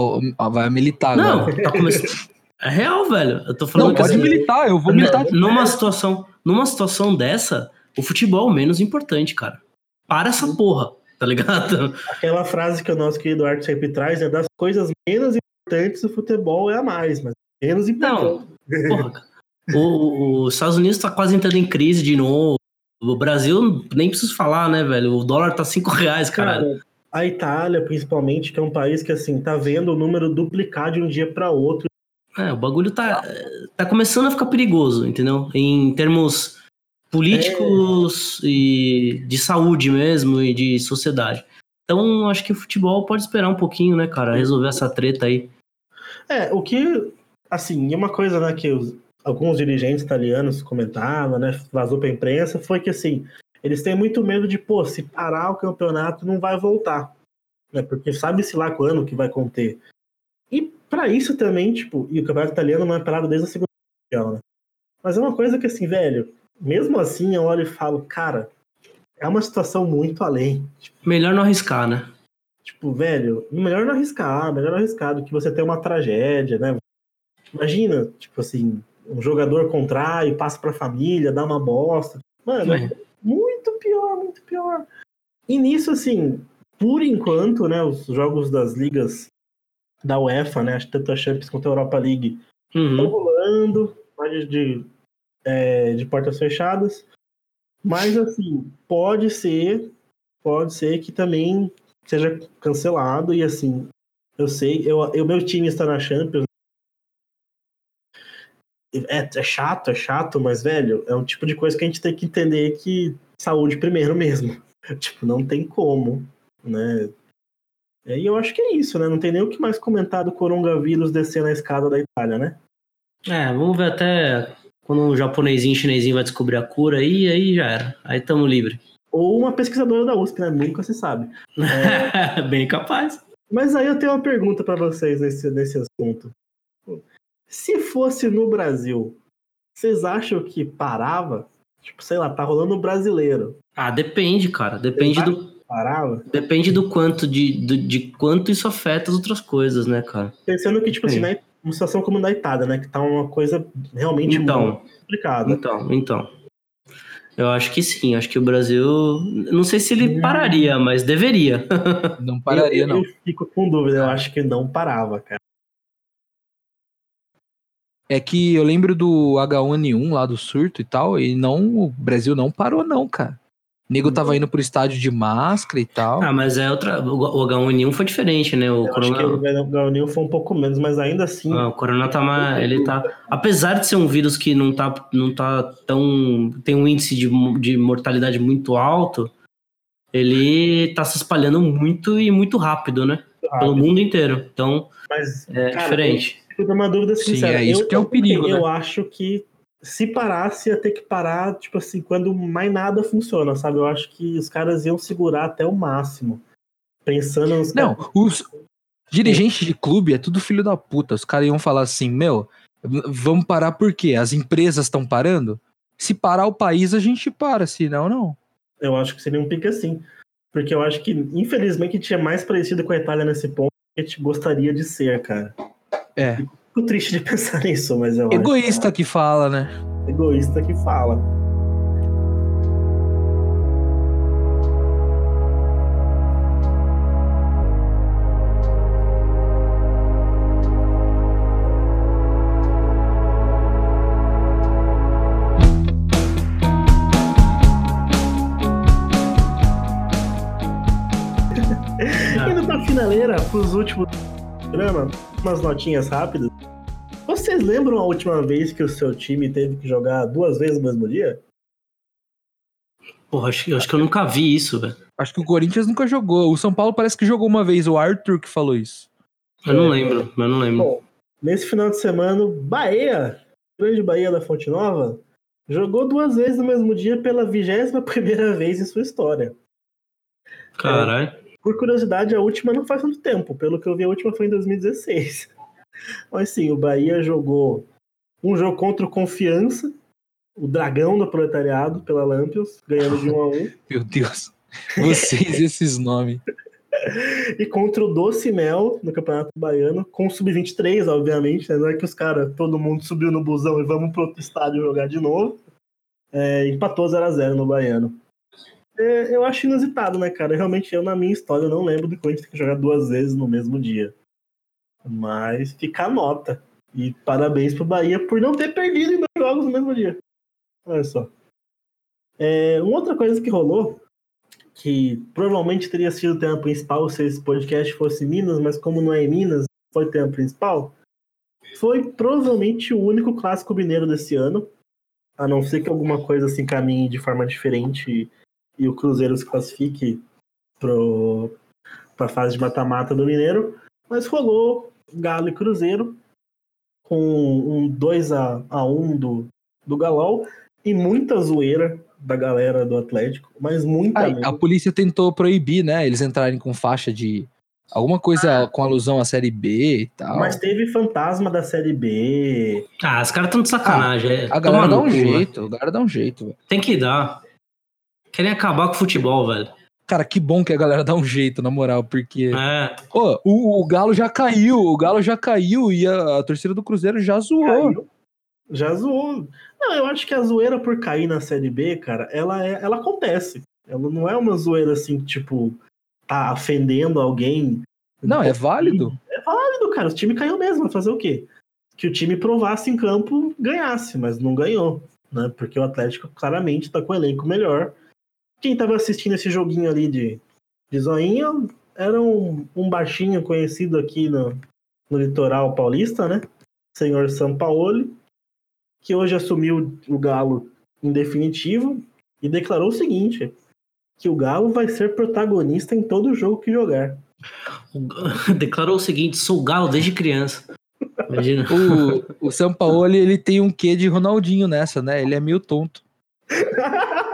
Vai militar Não, agora. tá começando. É real, velho. Eu tô falando Não, que pode assim, militar, eu vou militar. numa situação, numa situação dessa, o futebol é o menos importante, cara. Para essa porra, tá ligado? Aquela frase que o nosso querido Eduardo sempre traz é das coisas menos importantes, o futebol é a mais, mas menos importante. Não, porra. O, o- os Estados Unidos tá quase entrando em crise de novo. O Brasil, nem preciso falar, né, velho? O dólar tá 5 reais, caralho. Cara, a Itália, principalmente, que é um país que, assim, tá vendo o número duplicar de um dia para outro. É, o bagulho tá, tá começando a ficar perigoso, entendeu? Em termos políticos e de saúde mesmo e de sociedade. Então, acho que o futebol pode esperar um pouquinho, né, cara? Resolver essa treta aí. É, o que, assim, e uma coisa, né, que os- alguns dirigentes italianos comentavam, né, vazou pra imprensa, foi que, assim, eles têm muito medo de, pô, se parar o campeonato, não vai voltar. Né, porque sabe-se lá quando que vai conter. E pra isso também, tipo, e o campeonato italiano não é parado desde a segunda Mundial, né? Mas é uma coisa que, assim, velho, mesmo assim eu olho e falo, cara, é uma situação muito além. Melhor não arriscar, né? Tipo, velho, melhor não arriscar, melhor não arriscar do que você ter uma tragédia, né? Imagina, tipo assim, um jogador contrai, passa pra família, dá uma bosta. Mano, É. muito pior, muito pior. E nisso, assim, por enquanto, né, os jogos das ligas da UEFA, né, tanto a Champions quanto a Europa League, estão Uhum. rolando, mais de, é, de portas fechadas. Mas, assim, pode ser, pode ser que também seja cancelado. E, assim, eu sei, eu, o meu time está na Champions. É, é chato, é chato, mas, velho, é um tipo de coisa que a gente tem que entender que saúde primeiro mesmo. tipo, não tem como, né? E eu acho que é isso, né? Não tem nem o que mais comentar do coronavírus descendo a escada da Itália, né? É, vamos ver até quando o japonesinho chinesinho vai descobrir a cura aí, aí já era. Aí tamo livre. Ou uma pesquisadora da USP, né? Nunca se sabe. Bem capaz. Mas aí eu tenho uma pergunta para vocês nesse, nesse assunto. Se fosse no Brasil, vocês acham que parava? Tipo, sei lá, tá rolando o brasileiro. Ah, depende, cara. Depende do, Parava? depende do quanto de, do- de quanto isso afeta as outras coisas, né, cara? Pensando que, tipo assim, Sim. Uma situação como da Itália, né? Que tá uma coisa realmente Então. muito complicada. Então, então. Eu acho que sim. Acho que o Brasil. Não sei se ele pararia, mas deveria. Não pararia, eu, não. Eu fico com dúvida, eu acho que não parava, cara. É que eu lembro do H1N1 lá do surto e tal, e não, o Brasil não parou, não, cara. O nego tava indo pro estádio de máscara e tal. Ah, mas é outra. O H1N1 foi diferente, né? O Eu acho que corona. o Gaunil foi um pouco menos, mas ainda assim. Ah, o corona tá mais. Ele tá. Apesar de ser um vírus que não tá, não tá tão. tem um índice de, de mortalidade muito alto, ele tá se espalhando muito e muito rápido, né? Pelo mundo inteiro. Então, Mas, é cara, diferente. eu fico numa dúvida Sim, sincera. é isso eu, que é o perigo, Eu né? acho que se parasse, ia ter que parar, tipo assim, quando mais nada funciona, sabe? Eu acho que os caras iam segurar até o máximo. Pensando nos Não, os dirigentes de clube é tudo filho da puta. Os caras iam falar assim, meu, vamos parar por quê? As empresas estão parando? Se parar o país, a gente para, senão não. Eu acho que seria um pique assim. Porque eu acho que, infelizmente, tinha mais parecido com a Itália nesse ponto que a gente gostaria de ser, cara. É. Fico triste de pensar nisso, mas eu Egoísta que fala, né? acho é egoísta que fala. Indo pra finaleira, pros últimos programas, umas notinhas rápidas. Vocês lembram a última vez que o seu time teve que jogar duas vezes no mesmo dia? Porra, acho, que- acho que eu nunca vi isso, velho. Acho que o Corinthians nunca jogou. O São Paulo parece que jogou uma vez. O Arthur que falou isso. Eu não lembro, eu não lembro. Bom, nesse final de semana, Bahia, grande Bahia da Fonte Nova, jogou duas vezes no mesmo dia pela vigésima primeira vez em sua história. Caralho. Por curiosidade, a última não faz tanto tempo. Pelo que eu vi, a última foi em 2016. Mas sim, o Bahia jogou um jogo contra o Confiança, o Dragão do Proletariado, pela Lampions, ganhando de 1 a 1 Meu Deus. Vocês, esses nomes. E contra o Doce Mel no Campeonato Baiano, com o Sub-23, obviamente. Né? Não é que os caras, todo mundo subiu no busão e vamos pro outro estádio jogar de novo. É, empatou 0x0 no Baiano. É, eu acho inusitado, né, cara? Realmente, eu, na minha história, eu não lembro do Corinthians que jogar duas vezes no mesmo dia. Mas fica a nota. E parabéns pro Bahia por não ter perdido em dois jogos no mesmo dia. Olha só. É, uma outra coisa que rolou que provavelmente teria sido o tema principal se esse podcast fosse Minas, mas como não é Minas, foi o tema principal, foi provavelmente o único clássico mineiro desse ano, a não ser que alguma coisa se encaminhe de forma diferente e, o Cruzeiro se classifique para a fase de mata-mata do Mineiro, mas rolou Galo e Cruzeiro com um 2 a, a 1 do, do Galol e muita zoeira da galera do Atlético, mas muita Ai, a polícia tentou proibir, né? Eles entrarem com faixa de. Alguma coisa com alusão à série B e tal. Mas teve fantasma da série B. Ah, os caras estão de sacanagem. é. a galera Toma dá um cu, né? jeito, a galera dá um jeito. Tem que dar. Querem acabar com o futebol, velho. Cara, que bom que a galera dá um jeito, na moral, porque. É. Ô, o, o Galo já caiu, o Galo já caiu e a, a torcida do Cruzeiro já zoou. Caiu. Já zoou. Não, eu acho que a zoeira por cair na série B, cara, ela, é, ela acontece. Ela não é uma zoeira assim, tipo, tá ofendendo alguém. Não, é válido. É válido, cara. O time caiu mesmo. Fazer o quê? Que o time provasse em campo, ganhasse, mas não ganhou. Né? Porque o Atlético claramente tá com o elenco melhor. Quem tava assistindo esse joguinho ali de, de zoinho era um, um baixinho conhecido aqui no, no litoral paulista, né? Senhor Sampaoli, que hoje assumiu o Galo em definitivo e declarou o seguinte: que o Galo vai ser protagonista em todo jogo que jogar. Declarou o seguinte: sou galo desde criança. Imagina. O, o Sampaoli, ele tem um quê de Ronaldinho nessa, né? Ele é meio tonto.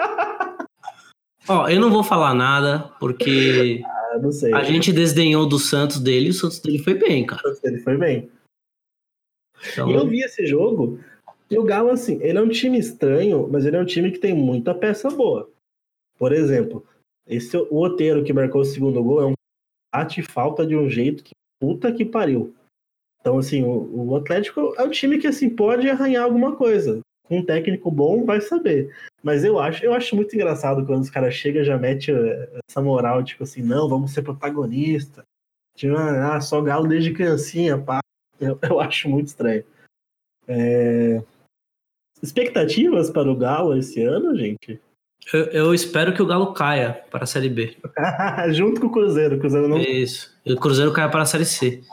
Ó, eu não vou falar nada, porque Ah, sei. a gente desdenhou do Santos dele e o Santos dele foi bem, cara. Ele foi bem. Então, E eu vi esse jogo e o Galo, assim, ele é um time estranho, mas ele é um time que tem muita peça boa. Por exemplo, esse o Oteiro que marcou o segundo gol é um bate falta de um jeito que puta que pariu. Então, assim, o, o Atlético é um time que, assim, pode arranhar alguma coisa. Com um técnico bom, vai saber. Mas eu acho, eu acho muito engraçado quando os caras chegam e já metem eh, essa moral, tipo assim, não, vamos ser protagonista. Tipo, ah, só galo desde criancinha, pá. Eu, eu acho muito estranho. É, Expectativas para o Galo esse ano, gente? eu, eu espero que o Galo caia para a Série B. Junto com o Cruzeiro. O Cruzeiro não. Isso. E o Cruzeiro caia para a Série C.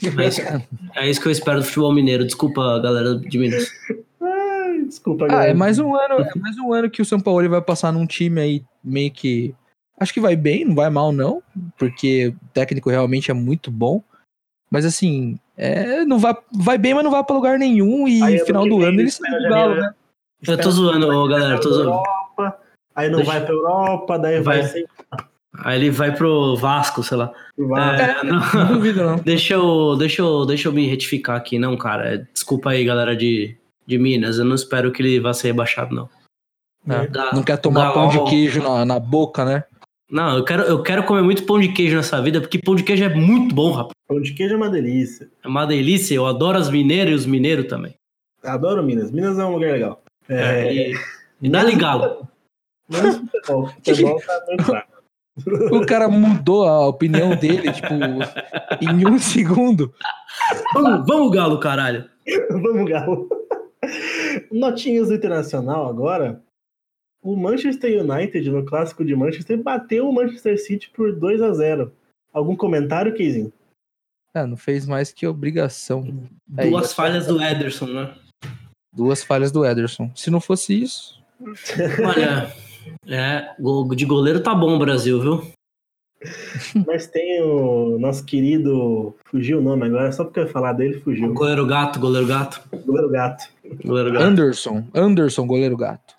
É isso, é isso que eu espero do futebol mineiro. Desculpa, galera de Minas. Desculpa, Ah, galera. é mais um ano, é mais um ano que o Sampaoli vai passar num time aí meio que. Acho que vai bem, não vai mal, não, porque o técnico realmente é muito bom. Mas assim, é, não vai, vai bem, mas não vai pra lugar nenhum. E Aí, final do que ano vem, eles espera são galo, né? Eu tô zoando, ô, galera, tô zoando. Europa, aí não vai pra Europa, daí vai, Vai. Aí ele vai pro Vasco, sei lá. É, não. Não duvido, não. Deixa eu, deixa, eu, deixa eu me retificar aqui, não, cara. Desculpa aí, galera de, de Minas. Eu não espero que ele vá ser rebaixado, não. É, Ga- Não quer tomar pão de queijo na, na boca, né? Não, eu quero, eu quero comer muito pão de queijo nessa vida, porque pão de queijo é muito bom, rapaz. Pão de queijo é uma delícia. É uma delícia. Eu adoro as mineiras e os mineiros também. Adoro Minas. Minas é um lugar legal. É, E, e dá-lhe galo. Menos futebol. Futebol tá muito fraco. O cara mudou a opinião dele, tipo, em um segundo. Vamos, vamos, galo, caralho. Vamos, Galo. Notinhas do Internacional agora. O Manchester United, no clássico de Manchester, bateu o Manchester City por 2 a 0 Algum comentário, Keizinho? Ah, não fez mais que obrigação. É Duas isso. falhas do Ederson, né? Duas falhas do Ederson. Se não fosse isso. Olha, é, de goleiro tá bom o Brasil, viu? Mas tem o nosso querido. Fugiu o nome agora, só porque eu ia falar dele, fugiu. Goleiro gato, goleiro gato, Goleiro Gato. goleiro gato. Anderson. Anderson, goleiro gato.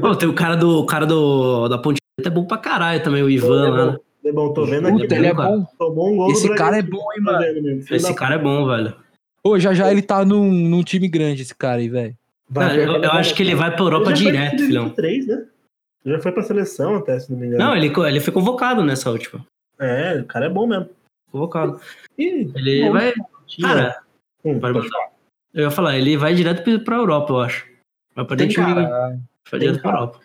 Pô, tem o cara do o cara do da Ponte Preta, é bom pra caralho também, o Ivan lá. né? É bom, tô vendo aqui. Puta, ele é bom. Tomou um gol Esse cara é bom, hein, mano. Esse cara é bom, velho. Ô, já já ele tá num, num time grande, esse cara aí, velho. Eu, eu acho que ele vai pra Europa direto, filhão. 2023, né? Já foi pra seleção até, se não me engano. Não, ele, ele foi convocado nessa última. É, o cara é bom mesmo. Convocado. Ih, Ele bom, vai. Cara, Hum, vai pode mandar. eu ia falar, ele vai direto pra- Europa, eu acho. Vai pra dentro de cara. vai direto pra. Europa.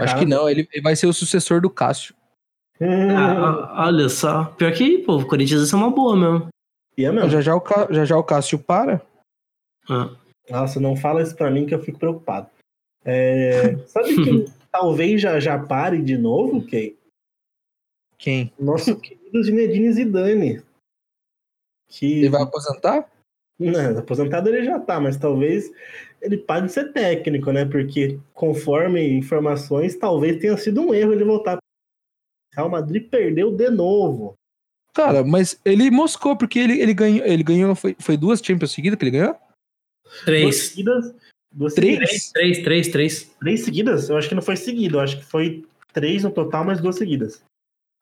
Acho que não, ele, ele vai ser o sucessor do Cássio. Hum, Ah, ah, olha só. Pior que, pô, o Corinthians isso é uma boa mesmo. e é mesmo. Já já o, já, já o Cássio para. Ah. Nossa, não fala isso pra mim que eu fico preocupado. É, sabe que talvez já, já pare de novo, Kay? Quem? Nosso querido Zinedine Zidane. Que Ele vai aposentar? Não, aposentado ele já tá, mas talvez ele pare de ser técnico, né? Porque, conforme informações, talvez tenha sido um erro ele voltar. Real Madrid perdeu de novo. Cara, mas ele moscou, porque ele, ele ganhou. Ele ganhou. Foi, foi duas Champions seguidas que ele ganhou? Duas Três. seguidas. Duas Três? seguidas. Três, três, três. Três seguidas? Eu acho que não foi seguido. Eu acho que foi três no total, mas duas seguidas.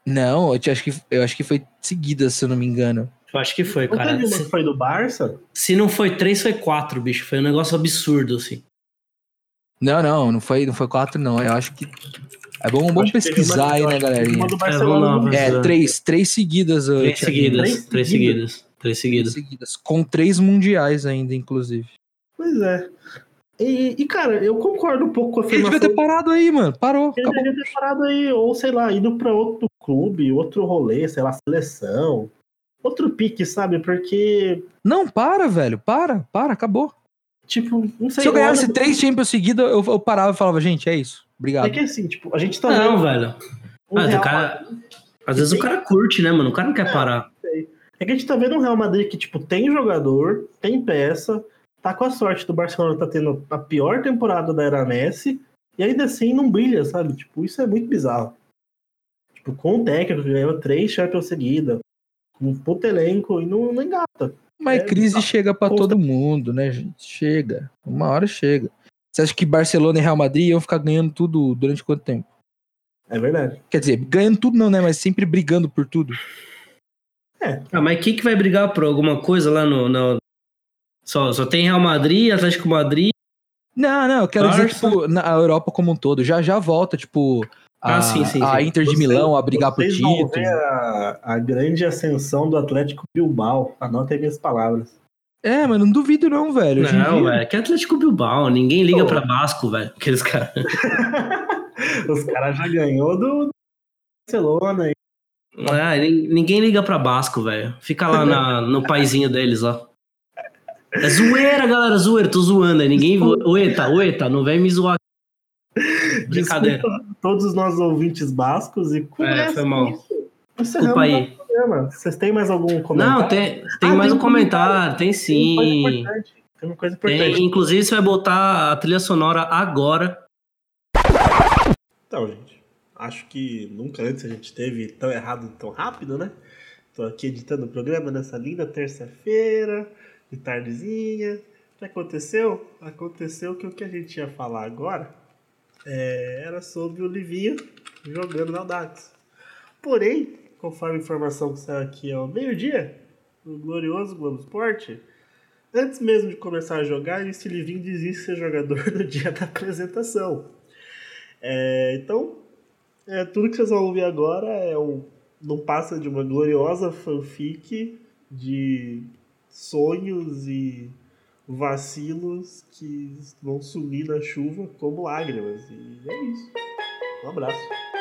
Não, eu te- acho que, eu acho que foi seguida, se eu não me engano. Eu acho que foi, Não cara. teve uma que Se, foi do Barça? se não foi três, foi quatro, bicho. Foi um negócio absurdo, assim. Não, não, não foi, não foi quatro, não. Eu acho que. É bom, bom pesquisar uma- aí, né, galerinha? É, no- É, três, três seguidas. Três seguidas. Três Três seguidas. seguidas. Três Três seguidas. seguidas. Com três mundiais ainda, inclusive. Pois é. E, e, cara, eu concordo um pouco com a Ele devia afirmação. ter parado aí, mano. Parou. Ele Acabou. devia ter parado aí, ou sei lá, ido pra outro clube, outro rolê, sei lá, seleção. Outro pique, sabe? Porque, Não, para, velho. Para, para, acabou. tipo, não sei. Se eu ganhasse olho- três Champions seguidas, eu, eu parava e falava, gente, é isso. Obrigado. É que assim, tipo, a gente tá Não, vendo velho. um Ah, Real o cara- Às vezes o cara curte, né, mano? O cara não quer parar. É que a gente tá vendo um Real Madrid que, tipo, tem jogador, tem peça, tá com a sorte do Barcelona tá tendo a pior temporada da era Messi, e ainda assim não brilha, sabe? Tipo, isso é muito bizarro. Tipo, com um técnico que ganhou três Champions seguidas, com um puto elenco, e não, não engata. Mas É, crise tá. chega pra Consta- todo mundo, né, gente? Chega. Uma hora chega. Você acha que Barcelona e Real Madrid iam ficar ganhando tudo durante quanto tempo? É verdade. Quer dizer, ganhando tudo não, né? Mas sempre brigando por tudo. Ah, mas quem que vai brigar por alguma coisa lá no. no- Só, só tem Real Madrid, Atlético Madrid. Não, não, eu quero dizer, Barça. tipo, na Europa como um todo. Já já volta, tipo, a, Ah, sim, sim, a sim. Inter de Vocês- Milão a brigar por vão título. ver a, a grande ascensão do Atlético Bilbao. Anotem minhas palavras. É, mas não duvido não, velho. Hoje Não, velho. Que é Atlético Bilbao. Ninguém liga Pô. pra Vasco, velho. Aqueles caras. Os caras já ganhou do Barcelona. aí. Ah, nin- ninguém liga pra Basco, velho. Fica lá na- no paizinho deles, ó. É zoeira, galera, zoeira. Tô zoando aí. Ninguém. Oeta, oeta, não vem me zoar. Brincadeira. Desculpa todos os nossos ouvintes bascos e É, começa foi mal. Desculpa aí. Vocês têm mais algum comentário? Não, tem, tem Ah, mais tem um um comentário. Tem Tem uma coisa sim. importante. Tem uma coisa importante. Tem, inclusive, você vai botar a trilha sonora agora. Então, gente, acho que nunca antes a gente teve tão errado tão rápido, né? Tô aqui editando o programa nessa linda terça-feira, de tardezinha. O que aconteceu? Aconteceu que o que a gente ia falar agora é, era sobre o Livinho jogando na Audax. Porém, conforme a informação que saiu aqui ao meio-dia, no glorioso Globo Esporte, antes mesmo de começar a jogar, esse Livinho desiste de ser jogador no dia da apresentação. É, então, é, tudo que vocês vão ouvir agora é um, não passa de uma gloriosa fanfic de sonhos e vacilos que vão sumir na chuva como lágrimas. E é isso. Um abraço.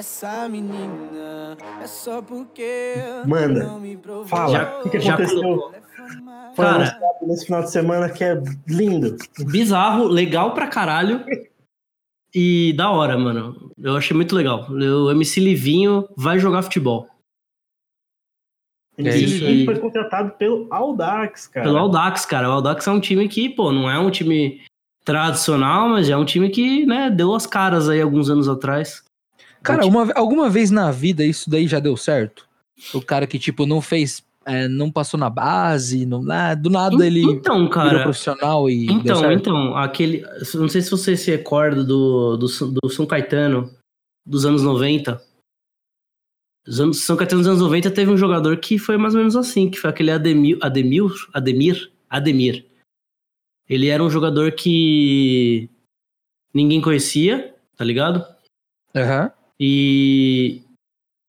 Essa menina. É só porque Manda. não me provou. Fala, o que aconteceu? Foi Cara. nesse final de semana que é lindo. Bizarro, legal pra caralho. E da hora, mano. Eu achei muito legal. O MC Livinho vai jogar futebol. Ele É aí. foi contratado pelo Audax, cara. Pelo Audax, cara. O Audax é um time que, pô, não é um time tradicional, mas é um time que, né, deu as caras aí alguns anos atrás. Cara, uma, alguma vez na vida isso daí já deu certo? O cara que, tipo, não fez. é, não passou na base, não, ah, do nada ele Então, virou cara. profissional e Então, então, aquele. Não sei se você se recorda do, do, do São Caetano dos anos 90. Os anos, São Caetano dos anos 90 teve um jogador que foi mais ou menos assim, que foi aquele Ademir. Ademir? Ademir? Ademir. Ele era um jogador que ninguém conhecia, tá ligado? Aham. E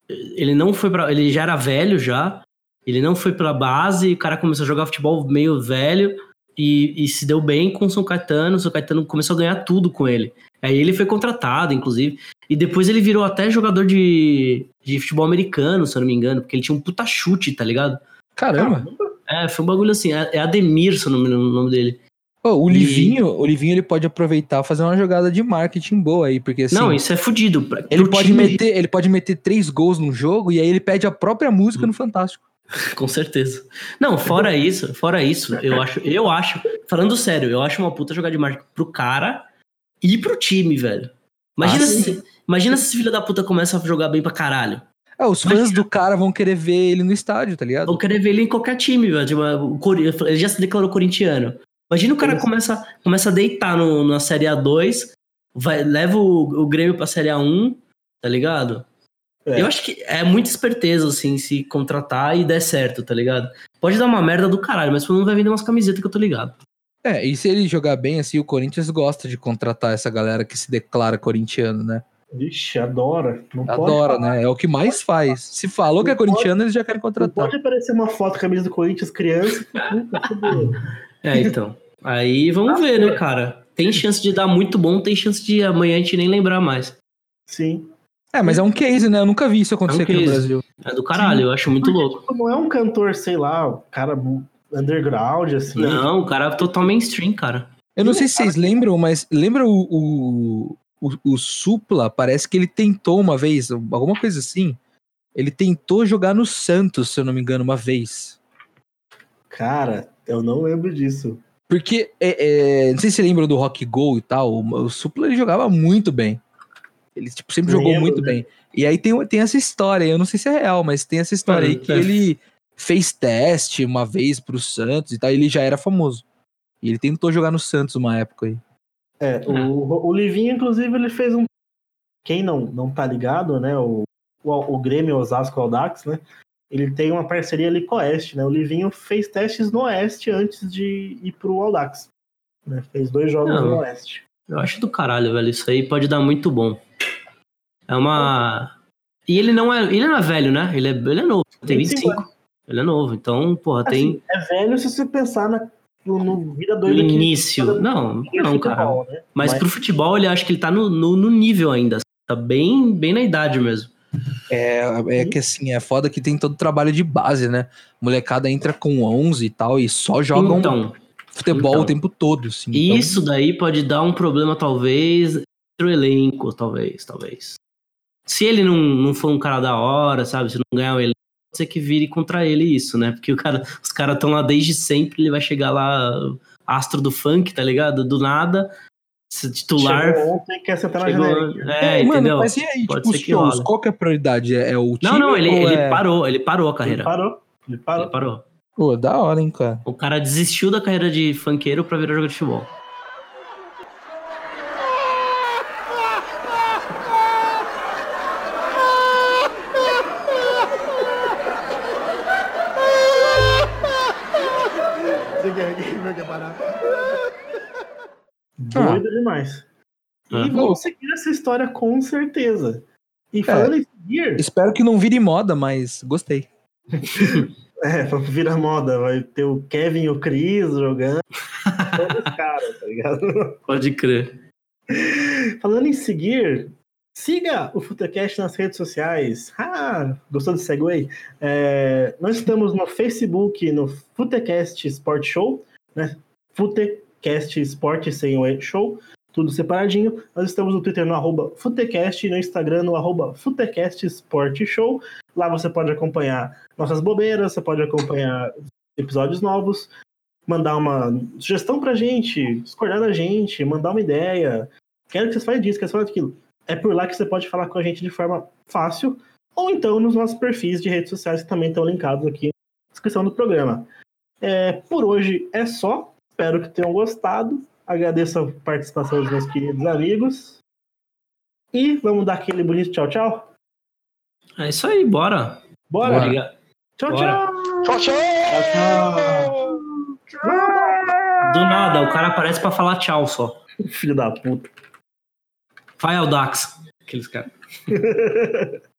ele não foi para, ele já era velho já. Ele não foi pra base, o cara começou a jogar futebol meio velho e, e se deu bem com o São Caetano. O São Caetano começou a ganhar tudo com ele. Aí ele foi contratado, inclusive. E depois ele virou até jogador de, de futebol americano, se eu não me engano, porque ele tinha um puta chute, tá ligado? Caramba. É, foi um bagulho assim. É, é Ademir, se eu não me engano o nome dele. Ô, o E- Livinho, o Livinho ele pode aproveitar e fazer uma jogada de marketing boa aí, porque assim, não, isso é fudido. Pra- ele pode time- meter, ele pode meter três gols num jogo e aí ele pede a própria música no Fantástico. Com certeza. Não, fora isso, fora isso, eu acho, eu acho, falando sério, eu acho uma puta jogada de marketing pro cara e pro time, velho. Imagina Ah, se, imagina se esse filho da puta começa a jogar bem pra caralho. É, os fãs do cara vão querer ver ele no estádio, tá ligado? Vão querer ver ele em qualquer time, velho. Tipo, ele já se declarou corintiano. Imagina o cara começa, começa a deitar no, na Série A2, vai, leva o, o Grêmio pra Série A1, tá ligado? É. Eu acho que é muita esperteza, assim, se contratar e der certo, tá ligado? Pode dar uma merda do caralho, mas pelo menos vai vender umas camisetas que eu tô ligado. É, e se ele jogar bem, assim, o Corinthians gosta de contratar essa galera que se declara corintiano, né? Vixe, adora. Não Adora, né? É o que mais faz. Se falou que é Não pode- corintiano, eles já querem Não contratar. pode aparecer uma foto camisa do Corinthians criança. Puta. É, então. Aí vamos ver, né, cara? Tem chance de dar muito bom, tem chance de amanhã a gente nem lembrar mais. Sim. É, mas é um case, né? Eu nunca vi isso acontecer É um aqui no. Brasil. É do caralho, eu acho muito louco. Tipo, Não é um cantor, sei lá, um cara underground, assim. Não, o cara é total mainstream, cara. Eu não sei se vocês lembram, mas lembra o, o, o, o Supla? Parece que ele tentou uma vez, alguma coisa assim. Ele tentou jogar no Santos, se eu não me engano, uma vez. Cara, eu não lembro disso. Porque, é, é, não sei se você lembra do Rock Go e tal, o, Supla ele jogava muito bem. Ele tipo, sempre jogou Lembro, muito né? bem. E aí tem, tem essa história, eu não sei se é real, mas tem essa história aí que É. ele fez teste uma vez pro Santos e tal, e ele já era famoso. E ele tentou jogar no Santos uma época aí. É, o, o Livinho, inclusive, ele fez um. Quem não, não tá ligado, né? O, o, o Grêmio Osasco Aldax, né? Ele tem uma parceria ali com o Oeste, né? O Livinho fez testes no Oeste antes de ir pro Aldax. Né? Fez dois jogos Não. no Oeste. Eu acho do caralho, velho. Isso aí pode dar muito bom. É uma. E ele não é. Ele não é velho, né? Ele é, ele é novo. Tem 25 25. Ele é novo. Então, porra, tem. Assim, é velho se você pensar na, no, no vida No doida que início. Não, não, cara. futebol, né? Mas, pro futebol, ele acho que ele tá no, no, no nível ainda. Tá bem, bem na idade mesmo. É, é que assim, é foda que tem todo o trabalho de base, né? Molecada entra com 11 e tal e só jogam Então, futebol então. o tempo todo. Assim, então- isso daí pode dar um problema, talvez, entre o elenco, talvez, talvez. Se ele não, não for um cara da hora, sabe? Se não ganhar o elenco, pode ser que vire contra ele isso, né? Porque o cara, os caras estão lá desde sempre, ele vai chegar lá, astro do funk, tá ligado? Do nada, se titular. Chegou ontem quer sentar na chegou- janelinha. é, Mano, entendeu? mas e aí, Pode tipo, ser os que shows, rola. qual que é a prioridade? É, é o time Não, não, ele, ele é- parou, ele parou a Ele carreira. parou. Ele parou. Ele parou. Pô, da hora, hein, cara. O cara desistiu da carreira de funkeiro pra virar jogador de futebol. Demais. E Ah. vamos seguir essa história com certeza. E falando em seguir, Espero que não vire moda, mas gostei. é, vira moda, vai ter o Kevin e o Chris jogando. Todos os caras, tá ligado? Pode crer. Falando em seguir, siga o Futecast nas redes sociais. Ah, gostou do segue? É, nós estamos no Facebook, no Futecast Sport Show, né? Futecast Sport sem o show, tudo separadinho. Nós estamos no Twitter no arroba Futecast e no Instagram no arroba Futecast Sport Show. Lá você pode acompanhar nossas bobeiras, você pode acompanhar episódios novos, mandar uma sugestão pra gente, discordar da gente, mandar uma ideia. Quero que vocês falem disso, quero que vocês falem daquilo. É por lá que você pode falar com a gente de forma fácil, ou então nos nossos perfis de redes sociais que também estão linkados aqui na descrição do programa. É, por hoje é só. Espero que tenham gostado. Agradeço a participação dos meus queridos amigos. E vamos dar aquele bonito tchau, tchau. É isso aí, bora. Bora? Obrigado. Tchau, Bora. tchau. Tchau, tchau! Do nada, o cara aparece pra falar tchau só. Filho da puta. Vai ao Dax. Aqueles caras.